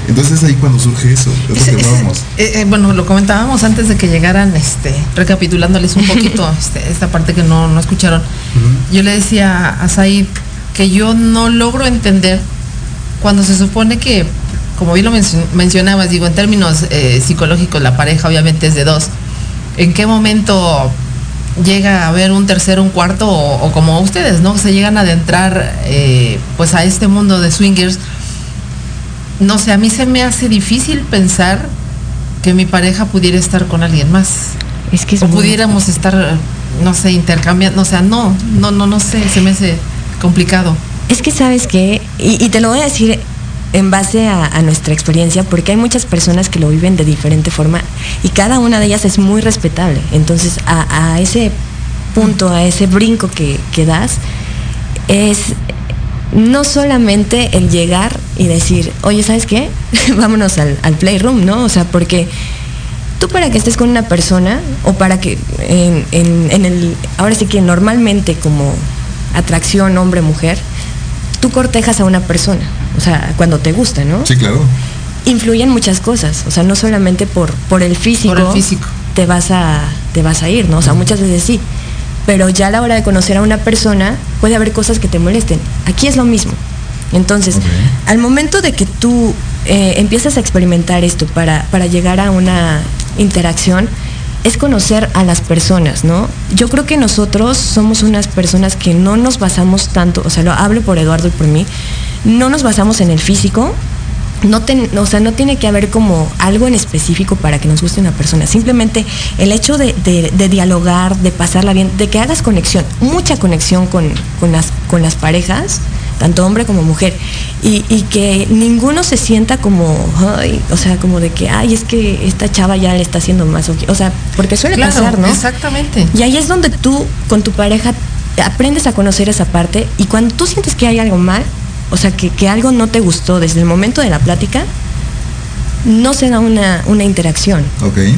Entonces es ahí cuando surge eso, es lo que vamos. Eh, eh, bueno, lo comentábamos antes de que llegaran, este, recapitulándoles un poquito este, esta parte que no, escucharon. Yo le decía a Said que yo no logro entender cuando se supone que, como bien lo mencionabas, digo, en términos eh, psicológicos, la pareja obviamente es de dos. ¿En qué momento llega a haber un tercero, un cuarto o, como ustedes, ¿no? Se llegan a adentrar eh, pues a este mundo de swingers. No sé, a mí se me hace difícil pensar que mi pareja pudiera estar con alguien más. Es que o pudiéramos estar, no sé, intercambiando, o sea, no, no, no, no sé, se me hace complicado. Es que sabes que, y, te lo voy a decir en base a, nuestra experiencia, porque hay muchas personas que lo viven de diferente forma y cada una de ellas es muy respetable. Entonces, a, ese punto, a ese brinco que, das, es no solamente el llegar y decir, oye, ¿sabes qué? Vámonos al, playroom, ¿no? O sea, porque tú para que estés con una persona o para que en, en el, ahora sí que normalmente como atracción hombre-mujer, tú cortejas a una persona o sea, cuando te gusta, ¿no? Sí, claro. Influyen muchas cosas, o sea, no solamente por, por el físico. Por el físico. Te vas a, te vas a ir, ¿no? O sea, muchas veces sí. Pero ya a la hora de conocer a una persona, puede haber cosas que te molesten. Aquí es lo mismo. Entonces, al momento de que tú eh, empiezas a experimentar esto para, para llegar a una interacción, es conocer a las personas, ¿no? Yo creo que nosotros somos unas personas que no nos basamos tanto, o sea, lo hablo por Eduardo y por mí, no nos basamos en el físico, no o sea, no tiene que haber como algo en específico para que nos guste una persona. Simplemente el hecho de, dialogar, de pasarla bien, de que hagas conexión, mucha conexión con las parejas, tanto hombre como mujer, y, que ninguno se sienta como, o sea, como de que, ay, es que esta chava ya le está haciendo más, o sea, porque suele pasar, ¿no? Exactamente. Y ahí es donde tú con tu pareja aprendes a conocer esa parte y cuando tú sientes que hay algo mal, o sea, que, algo no te gustó desde el momento de la plática, no se da una, interacción.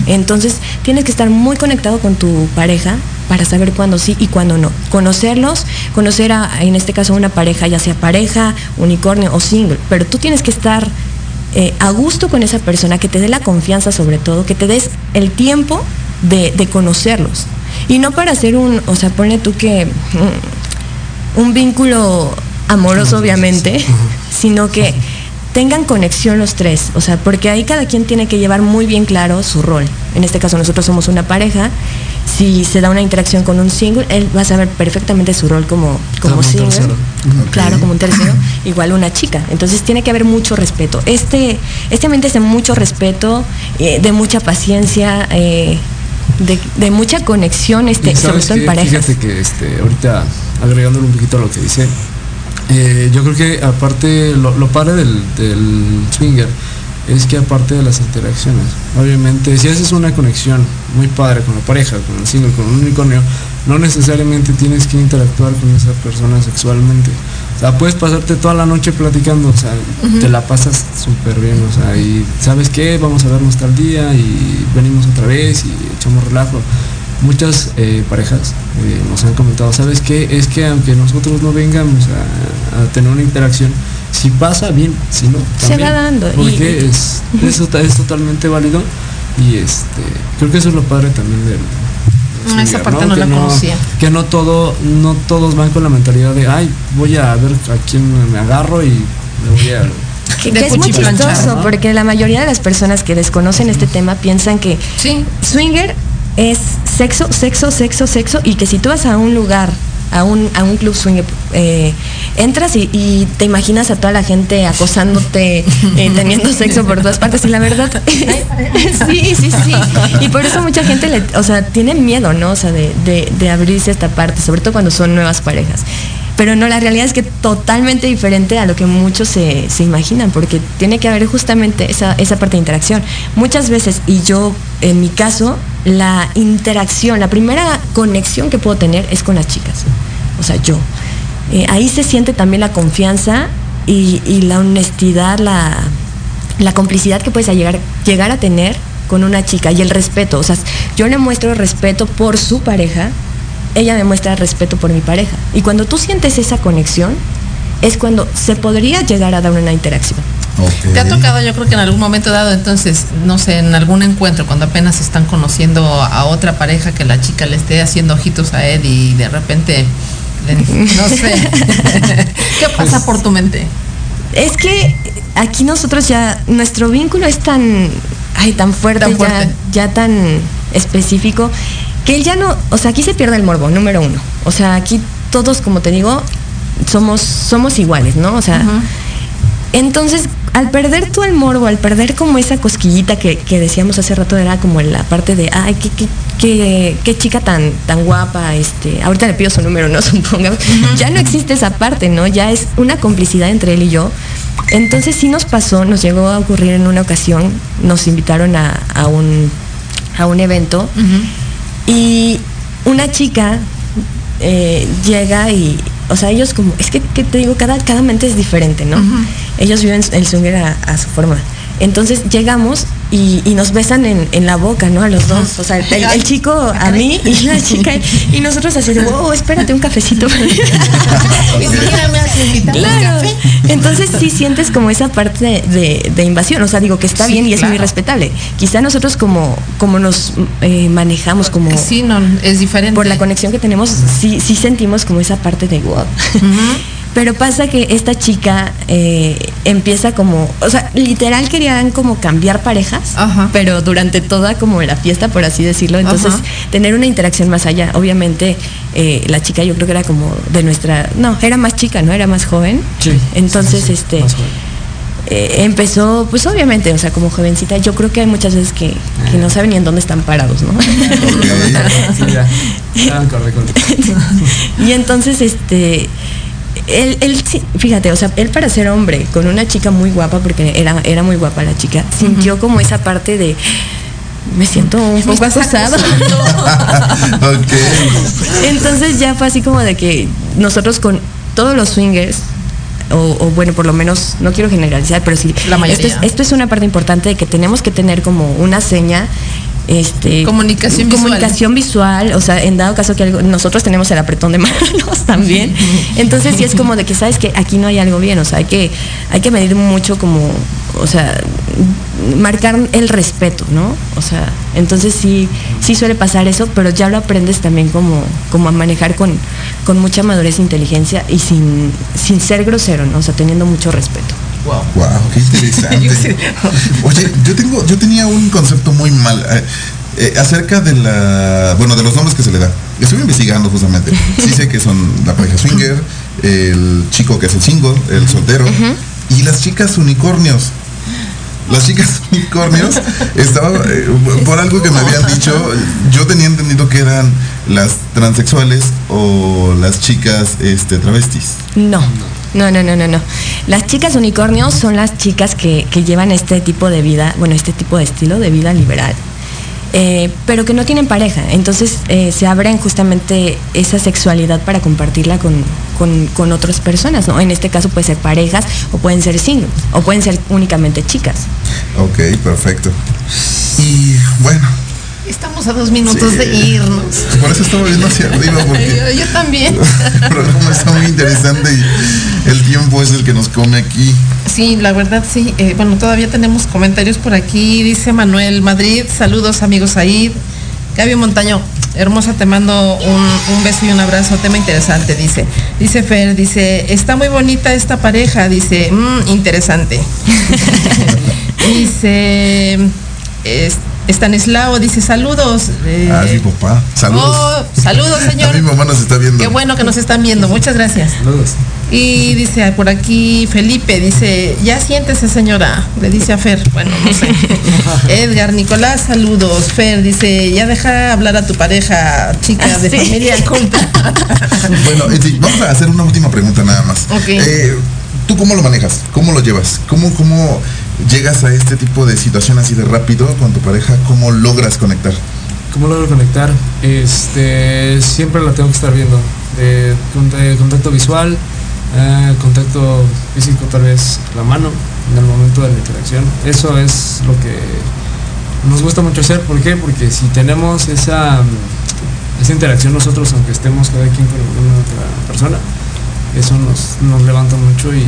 Entonces tienes que estar muy conectado con tu pareja para saber cuándo sí y cuándo no. Conocerlos, conocer a, en este caso, una pareja, ya sea pareja, unicornio o single, pero tú tienes que estar eh, a gusto con esa persona, que te dé la confianza sobre todo, que te des el tiempo de, conocerlos. Y no para hacer un, o sea, pone tú que mm, un vínculo amoroso obviamente, sino que tengan conexión los tres, o sea, porque ahí cada quien tiene que llevar muy bien claro su rol. En este caso nosotros somos una pareja, si se da una interacción con un single, él va a saber perfectamente su rol como, como single, claro, como un tercero, igual una chica. Entonces tiene que haber mucho respeto. Este, este ambiente es de mucho respeto, eh, de mucha paciencia, eh, de, mucha conexión, este, sobre todo en pareja. Fíjate que este, ahorita agregándole un poquito a lo que dice, eh, yo creo que aparte, lo, padre del, swinger es que aparte de las interacciones, obviamente, si haces una conexión muy padre con la pareja, con el single, con un unicornio, no necesariamente tienes que interactuar con esa persona sexualmente. O sea, puedes pasarte toda la noche platicando, o sea, te la pasas súper bien, o sea, y sabes qué, vamos a vernos tal día y venimos otra vez y echamos relajo muchas eh, parejas eh, nos han comentado, ¿sabes qué? Es que aunque nosotros no vengamos a, tener una interacción, si pasa bien, si no, también, se va dando. Porque es, eso es totalmente válido y este creo que eso es lo padre también del, Ah, esa parte no que la conocía. Que no todo, no todos van con la mentalidad de, ay, voy a ver a quién me agarro y me voy a Que, De que es muy chistoso ¿no? porque la mayoría de las personas que desconocen este tema piensan que Sí. swinger es sexo, sexo, sexo, sexo y que si tú vas a un lugar, a un, a un club swinger, eh, entras y, y te imaginas a toda la gente acosándote, eh, teniendo sexo por todas partes y la verdad, sí, sí, sí. Y por eso mucha gente, le, o sea, tiene miedo, ¿no? O sea, de, de, de abrirse a esta parte, sobre todo cuando son nuevas parejas. Pero no, la realidad es que totalmente diferente a lo que muchos se, se imaginan, porque tiene que haber justamente esa, esa parte de interacción. Muchas veces, y yo, en mi caso, la interacción, la primera conexión que puedo tener es con las chicas. O sea, yo. Eh, ahí se siente también la confianza y, y la honestidad, la, la complicidad que puedes llegar, llegar a tener con una chica y el respeto. O sea, yo le muestro respeto por su pareja, ella me muestra respeto por mi pareja. Y cuando tú sientes esa conexión, es cuando se podría llegar a dar una interacción. ¿Te ha tocado, yo creo que en algún momento dado, entonces, no sé, en algún encuentro, cuando apenas están conociendo a otra pareja, que la chica le esté haciendo ojitos a Ed y de repente, le- no sé, ¿qué pasa por tu mente? Es que aquí nosotros ya, nuestro vínculo es tan, ay, tan fuerte, Tan fuerte. Ya, ya tan específico, que él ya no, o sea, aquí se pierde el morbo, número uno. O sea, aquí todos, como te digo, somos, somos iguales, ¿no? O sea, entonces, al perder tú el morbo, al perder como esa cosquillita que, que decíamos hace rato, era como la parte de, ay, qué, qué, qué, qué chica tan, tan guapa, este, ahorita le pido su número, no supongamos. Ya no existe esa parte, ¿no? Ya es una complicidad entre él y yo. Entonces sí nos pasó, nos llegó a ocurrir en una ocasión, nos invitaron a, a un, a un evento y una chica eh, llega y, o sea, ellos como, es que, que te digo, cada, cada mente es diferente, ¿no? Ellos viven el swinger a, a su forma. Entonces llegamos y, y nos besan en, en la boca, ¿no? A los dos. O sea, el, el chico a mí y la chica. Y nosotros así de, wow, espérate un cafecito. Claro. Entonces sí sientes como esa parte de, invasión. O sea, digo que está Sí, bien y es muy respetable. Quizá nosotros como, como nos eh, manejamos como Sí, no, es diferente. por la conexión que tenemos, sí, sí sentimos como esa parte de wow. Pero pasa que esta chica eh, empieza como, o sea, literal querían como cambiar parejas, Ajá. pero durante toda como la fiesta, por así decirlo. Entonces, Ajá. tener una interacción más allá. Obviamente, eh, la chica yo creo que era como de nuestra, no, era más chica, ¿no? Era más joven. Sí, Entonces, sí, sí, este, más joven. eh, empezó, pues obviamente, o sea, como jovencita, yo creo que hay muchas veces que, que no saben ni en dónde están parados, ¿no? Sí, ya. Ah, corre, corre. y entonces, este, él, él, sí, fíjate, o sea, él para ser hombre, con una chica muy guapa, porque era, era muy guapa la chica, sintió como esa parte de, me siento un poco acosado. ok. Entonces ya fue así como de que nosotros con todos los swingers, o, o bueno, por lo menos, no quiero generalizar, pero sí, La mayoría. Esto es, esto es una parte importante de que tenemos que tener como una seña. Este, Comunicación visual. comunicación visual, o sea, en dado caso que algo, nosotros tenemos el apretón de manos también, entonces sí es como de que sabes que aquí no hay algo bien, o sea, hay que, hay que medir mucho como, o sea, marcar el respeto, ¿no? O sea, entonces sí, sí suele pasar eso, pero ya lo aprendes también como, como a manejar con, con mucha madurez e inteligencia y sin, sin ser grosero, ¿no? O sea, teniendo mucho respeto. Wow. Wow, qué interesante. Oye, yo tengo, yo tenía un concepto muy mal eh, eh, acerca de la, bueno, de los nombres que se le da. Estuve investigando justamente. Sí sé que son la pareja swinger, el chico que es el single, el soltero, y las chicas unicornios. Las chicas unicornios estaba eh, por algo que me habían dicho, yo tenía entendido que eran las transexuales o las chicas este travestis. No. No, no, no, no, no. Las chicas unicornios son las chicas que, que llevan este tipo de vida, bueno, este tipo de estilo de vida liberal, eh, pero que no tienen pareja. Entonces eh, se abren justamente esa sexualidad para compartirla con, con, con otras personas, ¿no? En este caso puede ser parejas o pueden ser singles o pueden ser únicamente chicas. Ok, perfecto. Y bueno, Estamos a dos minutos Sí. de irnos. por eso estaba viendo hacia arriba, porque Yo, yo también. el programa está muy interesante y el tiempo es el que nos come aquí. Sí, la verdad sí. Eh, bueno, todavía tenemos comentarios por aquí. Dice Manuel Madrid, saludos amigos ahí. Gaby Montaño, Hermosa, te mando un, un, beso y un abrazo. Tema interesante, dice. Dice Fer, dice, está muy bonita esta pareja, dice, mmm, interesante. dice, Estanislao dice saludos. Eh, ah, mi papá. Saludos. Oh, saludos, señor. mi mamá nos está viendo. Qué bueno que nos están viendo. Muchas gracias. Saludos. Y dice por aquí Felipe, dice, ya siéntese señora, le dice a Fer, bueno, no sé. Edgar, Nicolás, saludos. Fer dice, ya deja hablar a tu pareja, chica de familia culta. bueno, vamos a hacer una última pregunta nada más. Eh, ¿Tú cómo lo manejas? ¿Cómo lo llevas? ¿Cómo, cómo llegas a este tipo de situación así de rápido con tu pareja? ¿Cómo logras conectar? ¿Cómo logro conectar? Este, siempre la tengo que estar viendo. Eh, contacto visual, eh, contacto físico, tal vez la mano en el momento de la interacción. Eso es lo que nos gusta mucho hacer. ¿Por qué? Porque si tenemos esa, esa interacción nosotros, aunque estemos cada quien con una otra persona, eso nos, nos levanta mucho y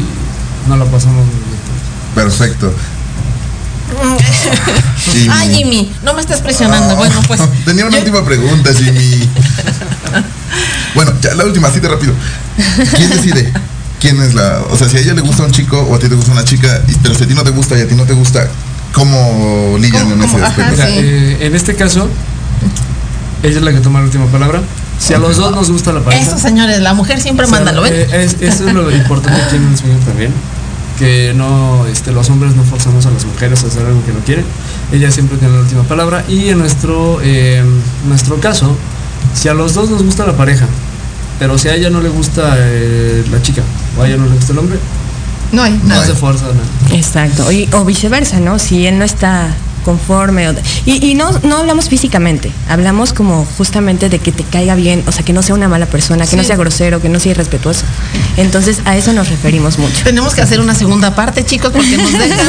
no la pasamos muy bien. Perfecto. Ay, Jimmy, no me estás presionando. bueno, pues. Tenía una última pregunta, Jimmy. bueno, ya la última, así de rápido. ¿Quién decide? ¿Quién es la.? O sea, si a ella le gusta un chico o a ti te gusta una chica, pero si a ti no te gusta y a ti no te gusta, ¿cómo lidian en ese aspecto? Eh, en este caso, ella es la que toma la última palabra. Si a los dos nos gusta la pareja. Eso, señores, la mujer siempre manda, ¿lo ven? Eh, eso es lo importante aquí en el sueño también. Que no, este, los hombres no forzamos a las mujeres a hacer algo que no quieren. Ella siempre tiene la última palabra. Y en nuestro, eh, nuestro caso, si a los dos nos gusta la pareja, pero si a ella no le gusta eh, la chica o a ella no le gusta el hombre, no hay. No, se fuerza nada. Exacto. o viceversa, ¿no? Si él no está conforme. Y, no, no hablamos físicamente, hablamos como justamente de que te caiga bien, o sea, que no sea una mala persona, que no sea grosero, que no sea irrespetuoso. Entonces a eso nos referimos mucho. Tenemos que hacer una segunda parte, chicos, porque nos dejan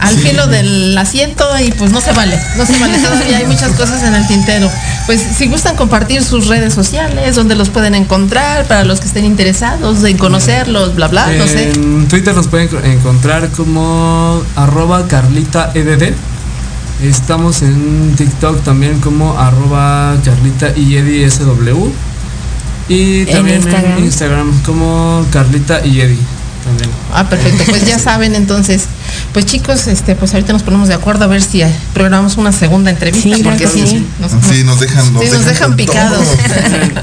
al filo del asiento y pues no se vale, no se vale, todavía hay muchas cosas en el tintero. Pues si gustan compartir sus redes sociales, donde los pueden encontrar, para los que estén interesados en conocerlos, bla, bla, no sé. En Twitter los pueden encontrar como arroba carlitaedd Estamos en TikTok también como arroba Carlita y Eddie SW. Y también en Instagram. como Carlita y Eddie. Ah, perfecto. Pues ya saben entonces. Pues chicos, este, pues ahorita nos ponemos de acuerdo a ver si programamos una segunda entrevista, porque sí, nos, dejan, nos, dejan, picados.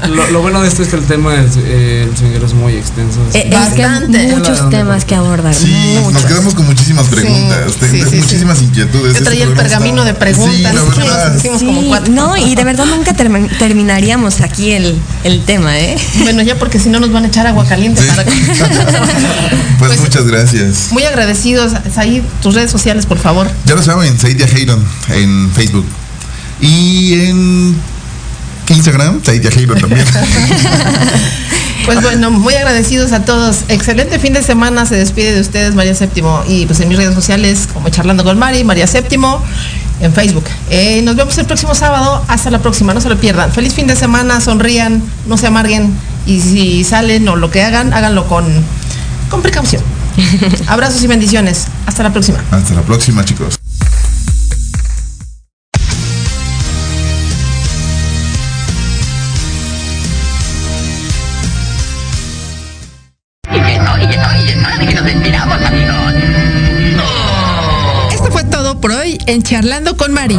lo, bueno de esto es que el tema del eh, es muy extenso. Eh, Bastante. muchos temas que abordar. Sí, nos quedamos con muchísimas preguntas, muchísimas inquietudes. Yo traía el pergamino de preguntas. no, y de verdad nunca terminaríamos aquí el, el tema, ¿eh? Bueno, ya porque si no nos van a echar agua caliente para pues, pues, muchas gracias. Muy agradecidos. Said, tus redes sociales, por favor. Ya lo saben, Said Hayron en Facebook. Y en Instagram, Said Hayron también. Pues bueno, muy agradecidos a todos. Excelente fin de semana. Se despide de ustedes María Séptimo. Y pues en mis redes sociales, como Charlando con Mari, María Séptimo, en Facebook. Eh, nos vemos el próximo sábado. Hasta la próxima. No se lo pierdan. Feliz fin de semana. Sonrían. No se amarguen. Y si salen o lo que hagan, háganlo con con precaución. Abrazos y bendiciones. Hasta la próxima. Hasta la próxima, chicos. Esto fue todo por hoy en Charlando con Mari.